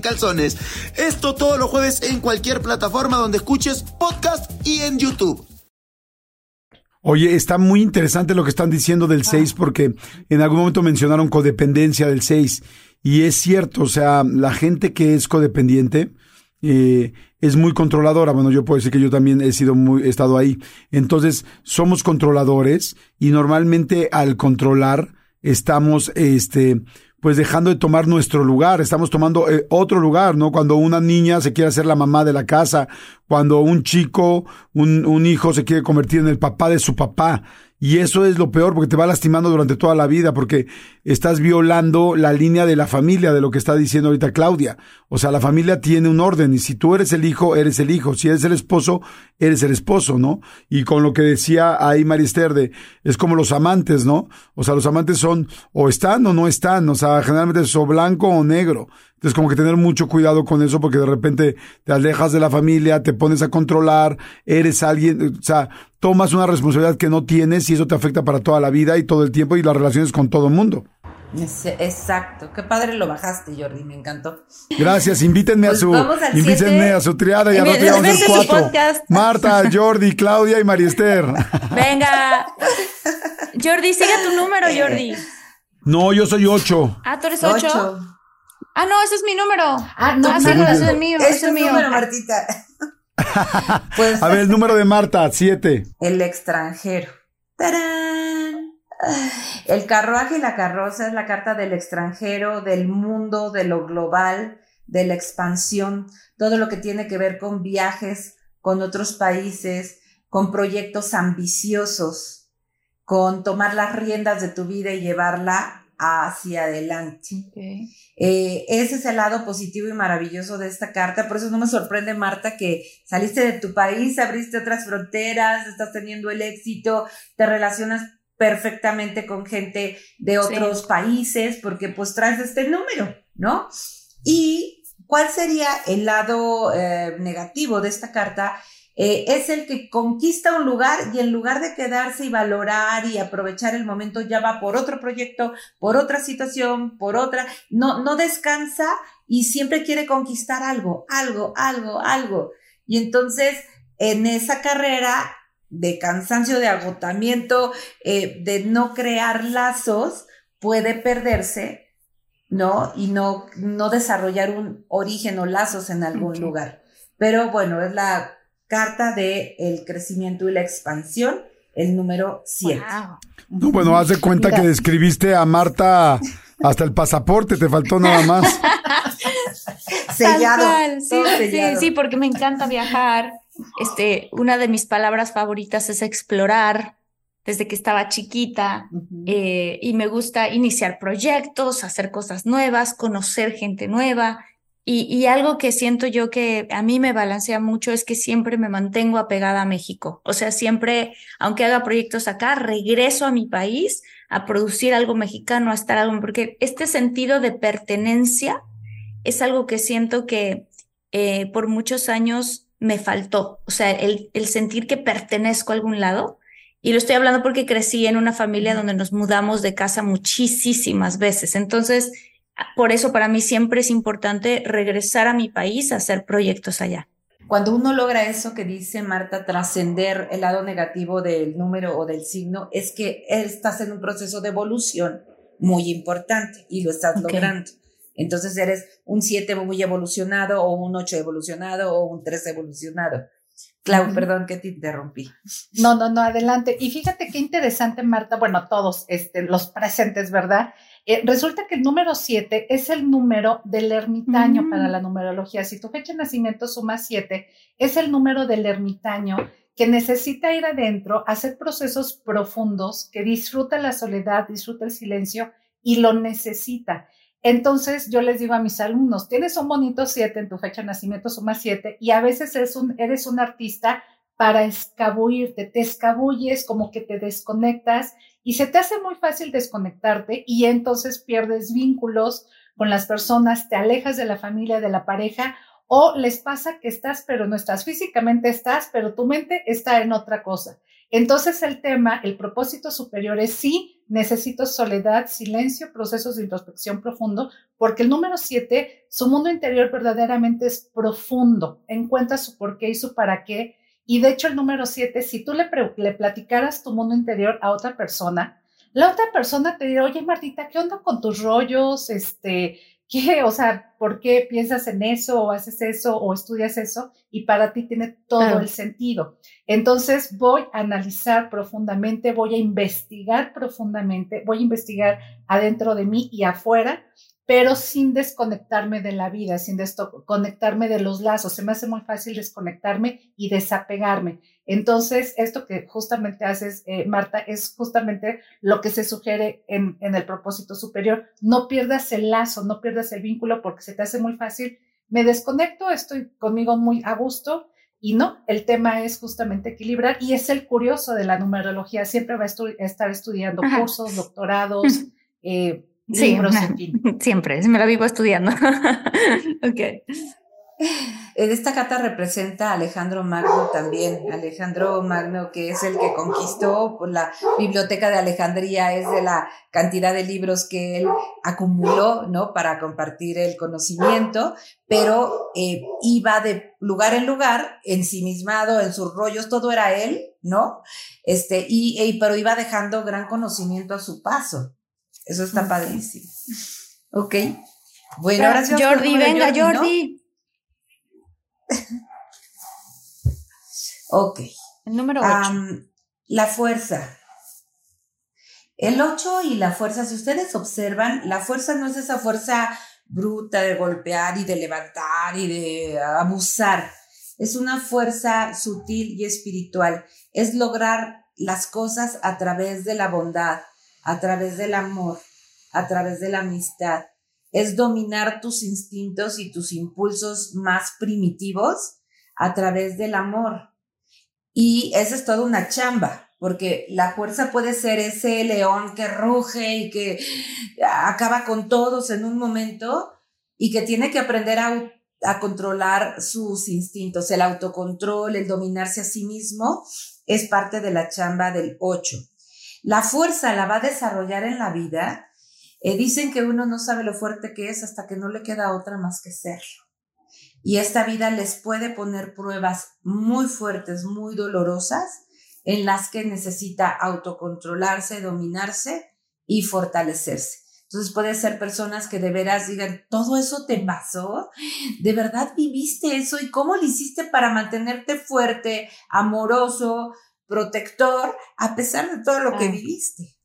calzones. Esto todos los jueves en cualquier plataforma donde escuches podcast y en YouTube. Oye, está muy interesante lo que están diciendo del 6 porque en algún momento mencionaron codependencia del 6 Y es cierto, o sea, la gente que es codependiente eh, es muy controladora. Bueno, yo puedo decir que yo también he sido muy, he estado ahí. Entonces, somos controladores y normalmente al controlar estamos, este, pues dejando de tomar nuestro lugar, estamos tomando eh, otro lugar, ¿no? Cuando una niña se quiere hacer la mamá de la casa, cuando un chico, un, un hijo se quiere convertir en el papá de su papá. Y eso es lo peor porque te va lastimando durante toda la vida porque estás violando la línea de la familia de lo que está diciendo ahorita Claudia. O sea, la familia tiene un orden y si tú eres el hijo, eres el hijo. Si eres el esposo, eres el esposo, ¿no? Y con lo que decía ahí Marister de, es como los amantes, ¿no? O sea, los amantes son o están o no están. O sea, generalmente es o blanco o negro. Entonces, como que tener mucho cuidado con eso porque de repente te alejas de la familia, te pones a controlar, eres alguien, o sea, tomas una responsabilidad que no tienes y eso te afecta para toda la vida y todo el tiempo y las relaciones con todo el mundo. Exacto, qué padre lo bajaste, Jordi, me encantó. Gracias, invítenme a pues su invítenme a su triada y a vamos cuatro. Marta, Jordi, Claudia y Mariester. Venga. Jordi, sigue tu número, Jordi. No, yo soy ocho. Ah, tú eres ocho. Ah, no, ese es mi número. Ah, no, ah, sí, ese es el mío. Es el mío. número, Martita. pues, a ver, el número de Marta, siete. El extranjero. ¡Tarán! El carruaje y la carroza es la carta del extranjero, del mundo, de lo global, de la expansión, todo lo que tiene que ver con viajes, con otros países, con proyectos ambiciosos, con tomar las riendas de tu vida y llevarla hacia adelante. Eh, ese es el lado positivo y maravilloso de esta carta. Por eso no me sorprende, Marta, que saliste de tu país, abriste otras fronteras, estás teniendo el éxito, te relacionas perfectamente con gente de otros países, porque pues traes este número, ¿no? Y ¿cuál sería el lado eh, negativo de esta carta? Eh, es el que conquista un lugar y en lugar de quedarse y valorar y aprovechar el momento, ya va por otro proyecto, por otra situación, por otra, no, no descansa y siempre quiere conquistar algo, algo, algo, algo. Y entonces, en esa carrera de cansancio, de agotamiento, eh, de no crear lazos, puede perderse, ¿no? Y no, no desarrollar un origen o lazos en algún lugar. Pero bueno, es la carta de el crecimiento y la expansión, el número 7. No, bueno, haz de cuenta que describiste a Marta hasta el pasaporte, te faltó nada más. sellado, sí, sí, sí, porque me encanta viajar. Este, una de mis palabras favoritas es explorar desde que estaba chiquita eh, y me gusta iniciar proyectos, hacer cosas nuevas, conocer gente nueva y, algo que siento yo que a mí me balancea mucho es que siempre me mantengo apegada a México. O sea, siempre, aunque haga proyectos acá, regreso a mi país a producir algo mexicano, a estar algo, porque este sentido de pertenencia es algo que siento que eh, por muchos años me faltó. O sea, el, el sentir que pertenezco a algún lado. Y lo estoy hablando porque crecí en una familia donde nos mudamos de casa muchísimas veces. Entonces, por eso para mí siempre es importante regresar a mi país a hacer proyectos allá. Cuando uno logra eso que dice Marta, trascender el lado negativo del número o del signo, es que estás en un proceso de evolución muy importante y lo estás logrando. Entonces eres un 7 muy evolucionado o un 8 evolucionado o un 3 evolucionado. Clau, perdón que te interrumpí. No, no, no, adelante. Y fíjate qué interesante, Marta, bueno, todos este, los presentes, ¿verdad? Eh, resulta que el número 7 es el número del ermitaño mm. para la numerología. Si tu fecha de nacimiento suma 7, es el número del ermitaño que necesita ir adentro, hacer procesos profundos, que disfruta la soledad, disfruta el silencio y lo necesita. Entonces yo les digo a mis alumnos, tienes un bonito 7 en tu fecha de nacimiento, suma 7, y a veces eres un, eres un artista para escabullirte, te escabulles, como que te desconectas y se te hace muy fácil desconectarte y entonces pierdes vínculos con las personas, te alejas de la familia, de la pareja o les pasa que estás pero no estás, físicamente estás, pero tu mente está en otra cosa. Entonces el tema, el propósito superior es sí, necesito soledad, silencio, procesos de introspección profundo, porque el número siete, su mundo interior verdaderamente es profundo, encuentra su por qué y su para qué, y de hecho, el número siete, si tú le, le platicaras tu mundo interior a otra persona, la otra persona te dirá, oye Martita, ¿qué onda con tus rollos? Este, ¿qué? O sea, ¿por qué piensas en eso o haces eso o estudias eso? Y para ti tiene todo el sentido. Entonces voy a analizar profundamente, voy a investigar profundamente, voy a investigar adentro de mí y afuera pero sin desconectarme de la vida, sin desconectarme de los lazos. Se me hace muy fácil desconectarme y desapegarme. Entonces, esto que justamente haces, eh, Marta, es justamente lo que se sugiere en, en, el propósito superior. No pierdas el lazo, no pierdas el vínculo porque se te hace muy fácil. Me desconecto, estoy conmigo muy a gusto. Y no, el tema es justamente equilibrar y es el curioso de la numerología. Siempre va a estar estudiando cursos, doctorados, eh, Sí, siempre, me la vivo estudiando. ok. Esta carta representa a Alejandro Magno también. Alejandro Magno, que es el que conquistó por la biblioteca de Alejandría, es de la cantidad de libros que él acumuló, ¿no? Para compartir el conocimiento, pero eh, iba de lugar en lugar, ensimismado en sus rollos, todo era él, ¿no? Este, y, y pero iba dejando gran conocimiento a su paso. Eso está padrísimo. Ok. Bueno, ahora sí Jordi, venga, Jordi. ok. El número 8. la fuerza. El 8 y la fuerza, si ustedes observan, la fuerza no es esa fuerza bruta de golpear y de levantar y de abusar. Es una fuerza sutil y espiritual. Es lograr las cosas a través de la bondad, a través del amor, a través de la amistad. Es dominar tus instintos y tus impulsos más primitivos a través del amor. Y esa es toda una chamba, porque la fuerza puede ser ese león que ruge y que acaba con todos en un momento y que tiene que aprender a, controlar sus instintos. El autocontrol, el dominarse a sí mismo, es parte de la chamba del 8. La fuerza la va a desarrollar en la vida. Eh, dicen que uno no sabe lo fuerte que es hasta que no le queda otra más que serlo. Y esta vida les puede poner pruebas muy fuertes, muy dolorosas, en las que necesita autocontrolarse, dominarse y fortalecerse. Entonces puede ser personas que de veras digan, todo eso te pasó, de verdad viviste eso y cómo lo hiciste para mantenerte fuerte, amoroso, protector a pesar de todo lo que viviste.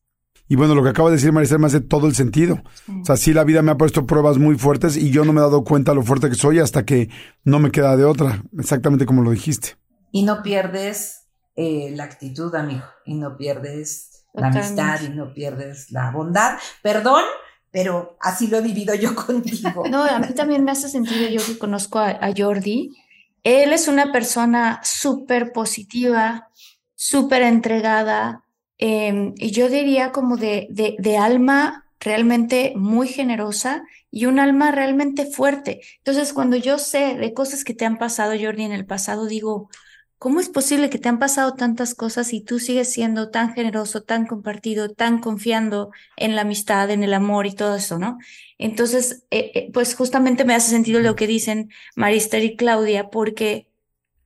Y bueno, lo que acaba de decir Maricel me hace todo el sentido. O sea, sí la vida me ha puesto pruebas muy fuertes y yo no me he dado cuenta lo fuerte que soy hasta que no me queda de otra, exactamente como lo dijiste. Y no pierdes eh, la actitud, amigo, y no pierdes la amistad, y no pierdes la bondad. Perdón, pero así lo he vivido yo contigo. No, a mí también me hace sentido, yo que conozco a, a Jordi, él es una persona súper positiva, súper entregada, em, y yo diría como de, de, de, alma realmente muy generosa y un alma realmente fuerte. Entonces, cuando yo sé de cosas que te han pasado, Jordi, en el pasado, digo, ¿cómo es posible que te han pasado tantas cosas y tú sigues siendo tan generoso, tan compartido, tan confiando en la amistad, en el amor y todo eso, ¿no? Entonces, eh, eh, pues justamente me hace sentido lo que dicen Marister y Claudia, porque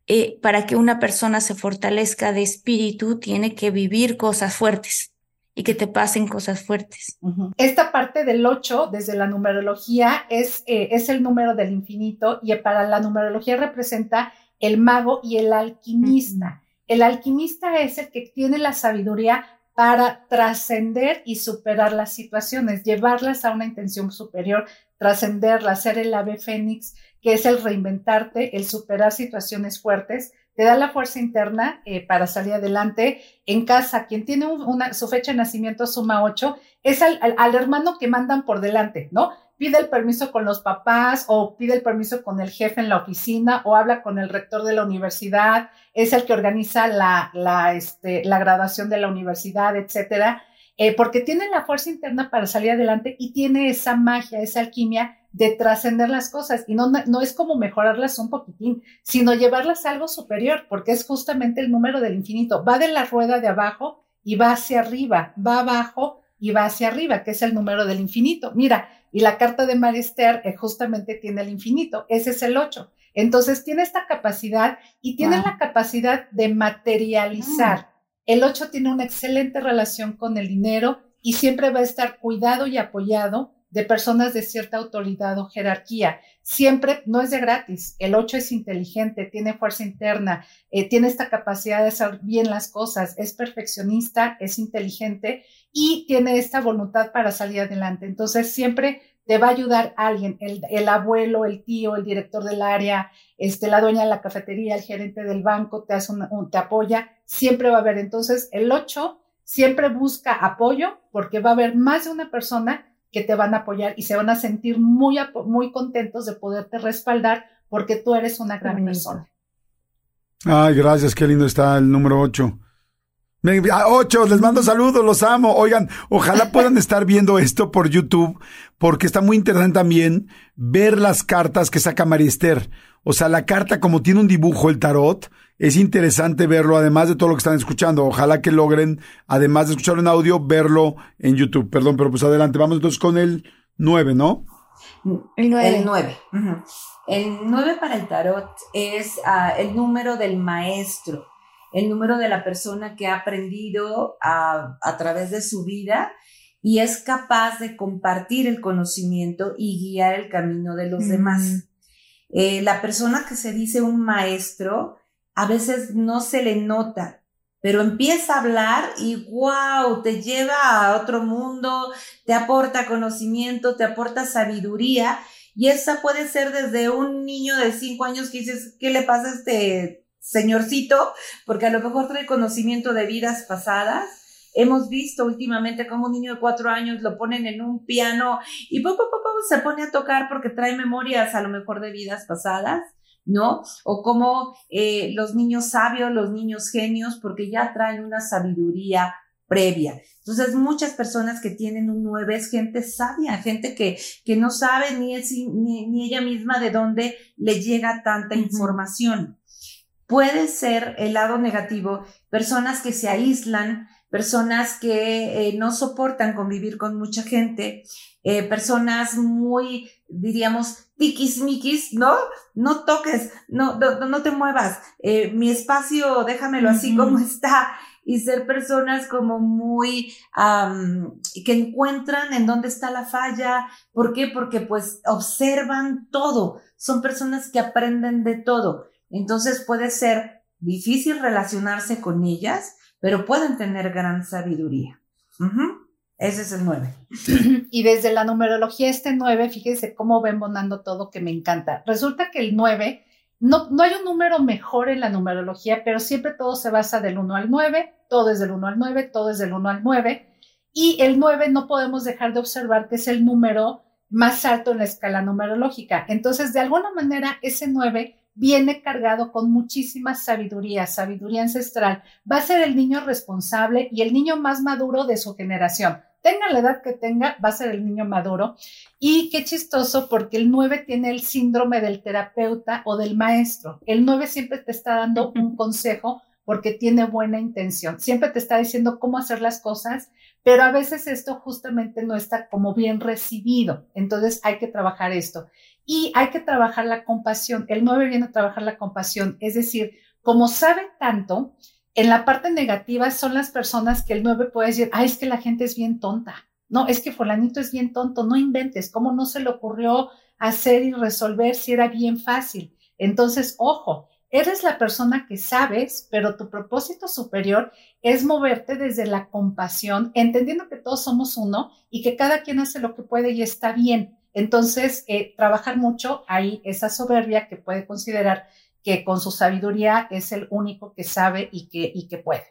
eh, para que una persona se fortalezca de espíritu, tiene que vivir cosas fuertes y que te pasen cosas fuertes. Esta parte del 8, desde la numerología, es, eh, es el número del infinito y para la numerología representa el mago y el alquimista. El alquimista es el que tiene la sabiduría para trascender y superar las situaciones, llevarlas a una intención superior, trascenderlas, ser el ave fénix que es el reinventarte, el superar situaciones fuertes, te da la fuerza interna eh, para salir adelante. En casa, quien tiene su fecha de nacimiento suma 8, es al, hermano que mandan por delante, ¿no? Pide el permiso con los papás o pide el permiso con el jefe en la oficina o habla con el rector de la universidad, es el que organiza la, este, graduación de la universidad, etcétera. Eh, porque tiene la fuerza interna para salir adelante y tiene esa magia, esa alquimia de trascender las cosas y no, no es como mejorarlas un poquitín, sino llevarlas a algo superior, porque es justamente el número del infinito. Va de la rueda de abajo y va hacia arriba, va abajo y va hacia arriba, que es el número del infinito. Mira, y la carta de Marister eh, justamente tiene el infinito, ese es el 8. Entonces tiene esta capacidad y tiene la capacidad de materializar. El 8 tiene una excelente relación con el dinero y siempre va a estar cuidado y apoyado de personas de cierta autoridad o jerarquía. Siempre no es de gratis. El 8 es inteligente, tiene fuerza interna, eh, tiene esta capacidad de hacer bien las cosas, es perfeccionista, es inteligente y tiene esta voluntad para salir adelante. Entonces, siempre te va a ayudar alguien, el, abuelo, el tío, el director del área, este, la dueña de la cafetería, el gerente del banco, te, hace te apoya, siempre va a haber. Entonces, el 8 siempre busca apoyo porque va a haber más de una persona que te van a apoyar y se van a sentir muy, muy contentos de poderte respaldar porque tú eres una gran persona. Ay, gracias, qué lindo está el número 8. Ocho, les mando saludos, los amo. Oigan, ojalá puedan estar viendo esto por YouTube, porque está muy interesante también ver las cartas que saca Mariester. O sea, la carta como tiene un dibujo, el tarot, es interesante verlo, además de todo lo que están escuchando. Ojalá que logren, además de escucharlo en audio, verlo en YouTube. Perdón, pero pues adelante. Vamos entonces con el 9, ¿no? El 9. El 9. El 9 para el tarot es ah, el número del maestro, el número de la persona que ha aprendido a, a través de su vida y es capaz de compartir el conocimiento y guiar el camino de los demás. Eh, la persona que se dice un maestro a veces no se le nota, pero empieza a hablar y wow, te lleva a otro mundo, te aporta conocimiento, te aporta sabiduría. Y esa puede ser desde un niño de cinco años que dices, ¿qué le pasa a este señorcito? Porque a lo mejor trae conocimiento de vidas pasadas. Hemos visto últimamente cómo un niño de cuatro años lo ponen en un piano y poco a poco se pone a tocar porque trae memorias a lo mejor de vidas pasadas. ¿no? O como eh, los niños sabios, los niños genios, porque ya traen una sabiduría previa. Entonces, muchas personas que tienen un 9 es gente sabia, gente que, que no sabe ni, ni, ella misma de dónde le llega tanta información. Puede ser el lado negativo, personas que se aíslan, personas que eh, no soportan convivir con mucha gente, eh, personas muy, diríamos, tiquismiquis, ¿no? No toques, no, no, te muevas, eh, mi espacio déjamelo así como está y ser personas como muy, que encuentran en dónde está la falla. ¿Por qué? Porque pues observan todo, son personas que aprenden de todo. Entonces puede ser difícil relacionarse con ellas, pero pueden tener gran sabiduría. Ese es el 9. Y desde la numerología, este 9, fíjense cómo ven bonando todo que me encanta. Resulta que el 9, no, no hay un número mejor en la numerología, pero siempre todo se basa del 1 al 9, todo es del 1 al 9, todo es del 1 al 9. Y el 9 no podemos dejar de observar que es el número más alto en la escala numerológica. Entonces, de alguna manera, ese 9 viene cargado con muchísima sabiduría, sabiduría ancestral. Va a ser el niño responsable y el niño más maduro de su generación. Tenga la edad que tenga, va a ser el niño maduro. Y qué chistoso porque el 9 tiene el síndrome del terapeuta o del maestro. El 9 siempre te está dando un consejo porque tiene buena intención. Siempre te está diciendo cómo hacer las cosas, pero a veces esto justamente no está como bien recibido. Entonces hay que trabajar esto. Y hay que trabajar la compasión. El 9 viene a trabajar la compasión, es decir, como sabe tanto, en la parte negativa son las personas que el 9 puede decir, ay, es que la gente es bien tonta. No, es que fulanito es bien tonto, no inventes, ¿cómo no se le ocurrió hacer y resolver si era bien fácil? Entonces, ojo, eres la persona que sabes, pero tu propósito superior es moverte desde la compasión, entendiendo que todos somos uno y que cada quien hace lo que puede y está bien. Entonces, eh, trabajar mucho ahí esa soberbia que puede considerar que con su sabiduría es el único que sabe y que, y que puede.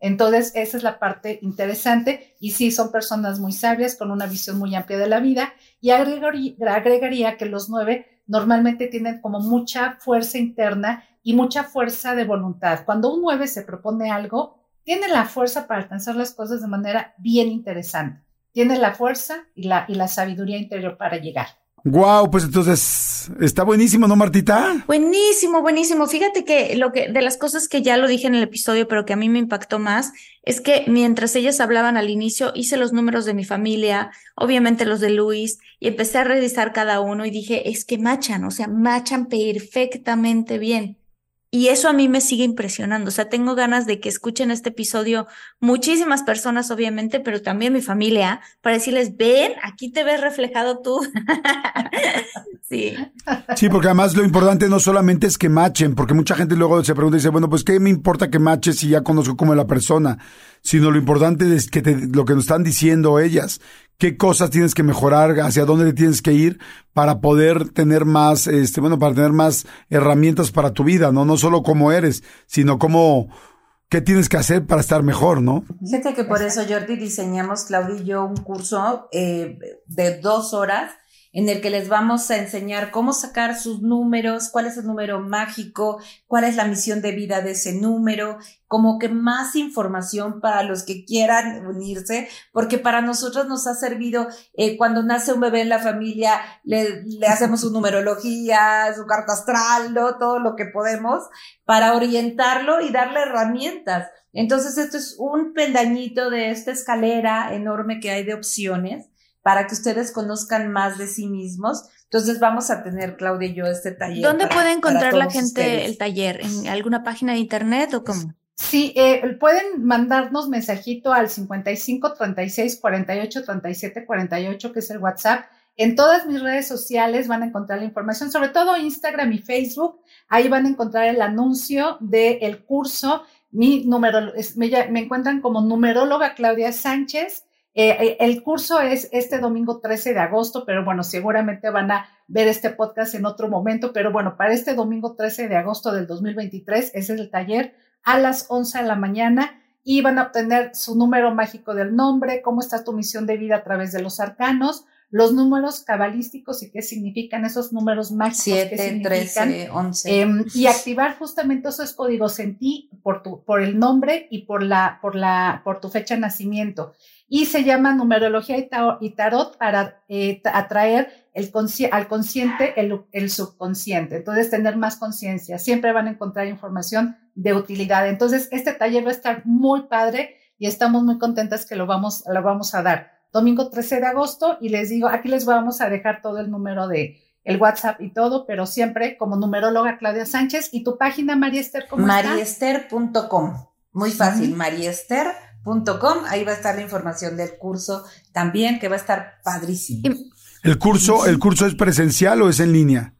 Entonces, esa es la parte interesante. Y sí, son personas muy sabias, con una visión muy amplia de la vida. Y agregaría, agregaría que los nueve normalmente tienen como mucha fuerza interna y mucha fuerza de voluntad. Cuando un nueve se propone algo, tiene la fuerza para alcanzar las cosas de manera bien interesante tiene la fuerza y la, y la sabiduría interior para llegar. Wow, pues entonces está buenísimo, ¿no, Martita? Buenísimo, buenísimo. Fíjate que lo que de las cosas que ya lo dije en el episodio, pero que a mí me impactó más, es que mientras ellas hablaban al inicio, hice los números de mi familia, obviamente los de Luis, y empecé a revisar cada uno y dije, es que machan, o sea, machan perfectamente bien. Y eso a mí me sigue impresionando. O sea, tengo ganas de que escuchen este episodio muchísimas personas, obviamente, pero también mi familia, para decirles, ven, aquí te ves reflejado tú. sí. Sí, porque además lo importante no solamente es que machen, porque mucha gente luego se pregunta y dice, bueno, pues ¿qué me importa que maches si ya conozco cómo es la persona? Sino lo importante es que te, lo que nos están diciendo ellas, qué cosas tienes que mejorar, hacia dónde tienes que ir para poder tener más, este, bueno, para tener más herramientas para tu vida, ¿no? No solo cómo eres, sino cómo, qué tienes que hacer para estar mejor, ¿no? Fíjate que por eso, Jordi, diseñamos, Claudia y yo, un curso eh, de dos horas en el que les vamos a enseñar cómo sacar sus números, cuál es el número mágico, cuál es la misión de vida de ese número, como que más información para los que quieran unirse, porque para nosotros nos ha servido eh, cuando nace un bebé en la familia, le, le hacemos su numerología, su carta astral, todo lo que podemos para orientarlo y darle herramientas. Entonces, esto es un pendañito de esta escalera enorme que hay de opciones para que ustedes conozcan más de sí mismos. Entonces vamos a tener, Claudia y yo, este taller. ¿Dónde puede encontrar la gente el taller? ¿En alguna página de internet o cómo? Sí, eh, pueden mandarnos mensajito al 55 36 48 37 48, que es el WhatsApp. En todas mis redes sociales van a encontrar la información, sobre todo Instagram y Facebook. Ahí van a encontrar el anuncio del curso. Mi número, me, me encuentran como numeróloga Claudia Sánchez eh, eh, el curso es este domingo 13 de agosto, pero bueno, seguramente van a ver este podcast en otro momento, pero bueno, para este domingo 13 de agosto del 2023, ese es el taller a las 11 de la mañana y van a obtener su número mágico del nombre, cómo está tu misión de vida a través de los arcanos, los números cabalísticos y qué significan esos números mágicos. 7, 13, 11. y activar justamente esos códigos en ti por, tu, por el nombre y por, la, por, la, por tu fecha de nacimiento y se llama numerología y tarot para eh, atraer el al consciente el, subconsciente. Entonces, tener más conciencia. Siempre van a encontrar información de utilidad. Entonces, este taller va a estar muy padre y estamos muy contentas que lo vamos, lo vamos a dar. Domingo 13 de agosto y les digo, aquí les vamos a dejar todo el número de el WhatsApp y todo, pero siempre como numeróloga Claudia Sánchez y tu página Mariester, ¿cómo Mariester.com. Muy fácil, Mariester ahí va a estar la información del curso también, que va a estar padrísimo. ¿El curso, ¿El curso es presencial o es en línea?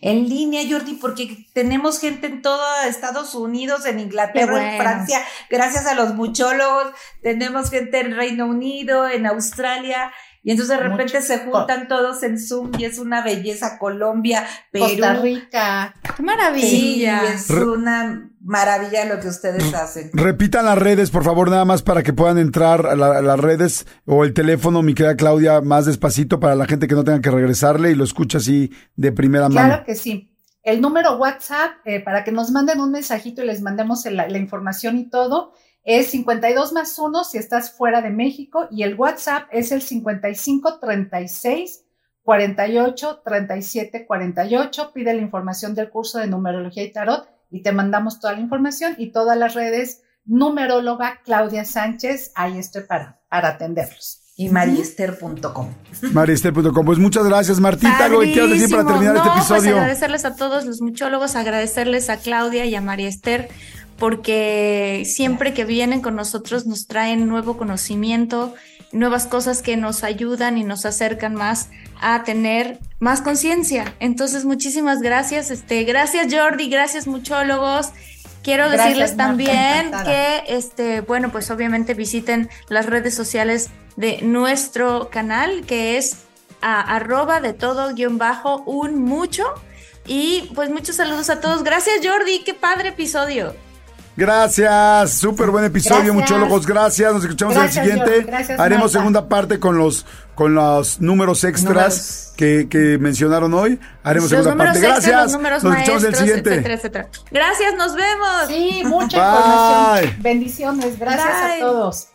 En línea, Jordi, porque tenemos gente en todo Estados Unidos, en Inglaterra, en Francia, gracias a los muchólogos, tenemos gente en Reino Unido, en Australia, y entonces de repente se juntan todos en Zoom y es una belleza Colombia, Perú. Costa Rica. ¡Qué maravilla! es una maravilla lo que ustedes hacen. Repitan las redes, por favor, nada más para que puedan entrar a, las redes o el teléfono, mi querida Claudia, más despacito para la gente que no tenga que regresarle y lo escucha así de primera mano. Claro que sí. El número WhatsApp, eh, para que nos manden un mensajito y les mandemos la información y todo, es 52 más 1 si estás fuera de México y el WhatsApp es el 55 36 48 37 48. Pide la información del curso de numerología y tarot y te mandamos toda la información y todas las redes. Numeróloga Claudia Sánchez, ahí estoy para, para atenderlos y mariester.com. Mariester.com. Pues muchas gracias, Martita. Algo que quieras decir para terminar este pues episodio. Pues agradecerles a todos los muchólogos, agradecerles a Claudia y a Mariester porque siempre que vienen con nosotros nos traen nuevo conocimiento, nuevas cosas que nos ayudan y nos acercan más a tener más conciencia. Entonces, muchísimas gracias. Este, gracias Jordi, gracias muchólogos. Quiero decirles también que, este, bueno, pues obviamente visiten las redes sociales de nuestro canal, que es arroba de todo guion bajo un mucho. Y pues muchos saludos a todos. Gracias Jordi, qué padre episodio. Gracias, súper buen episodio, muchólogos, gracias. Nos escuchamos en el siguiente. Haremos segunda parte con los con los números extras Que, que, mencionaron hoy. Haremos segunda parte. Gracias. nos escuchamos en el siguiente. Gracias, nos vemos. Sí, mucha información. Bendiciones. Gracias a todos.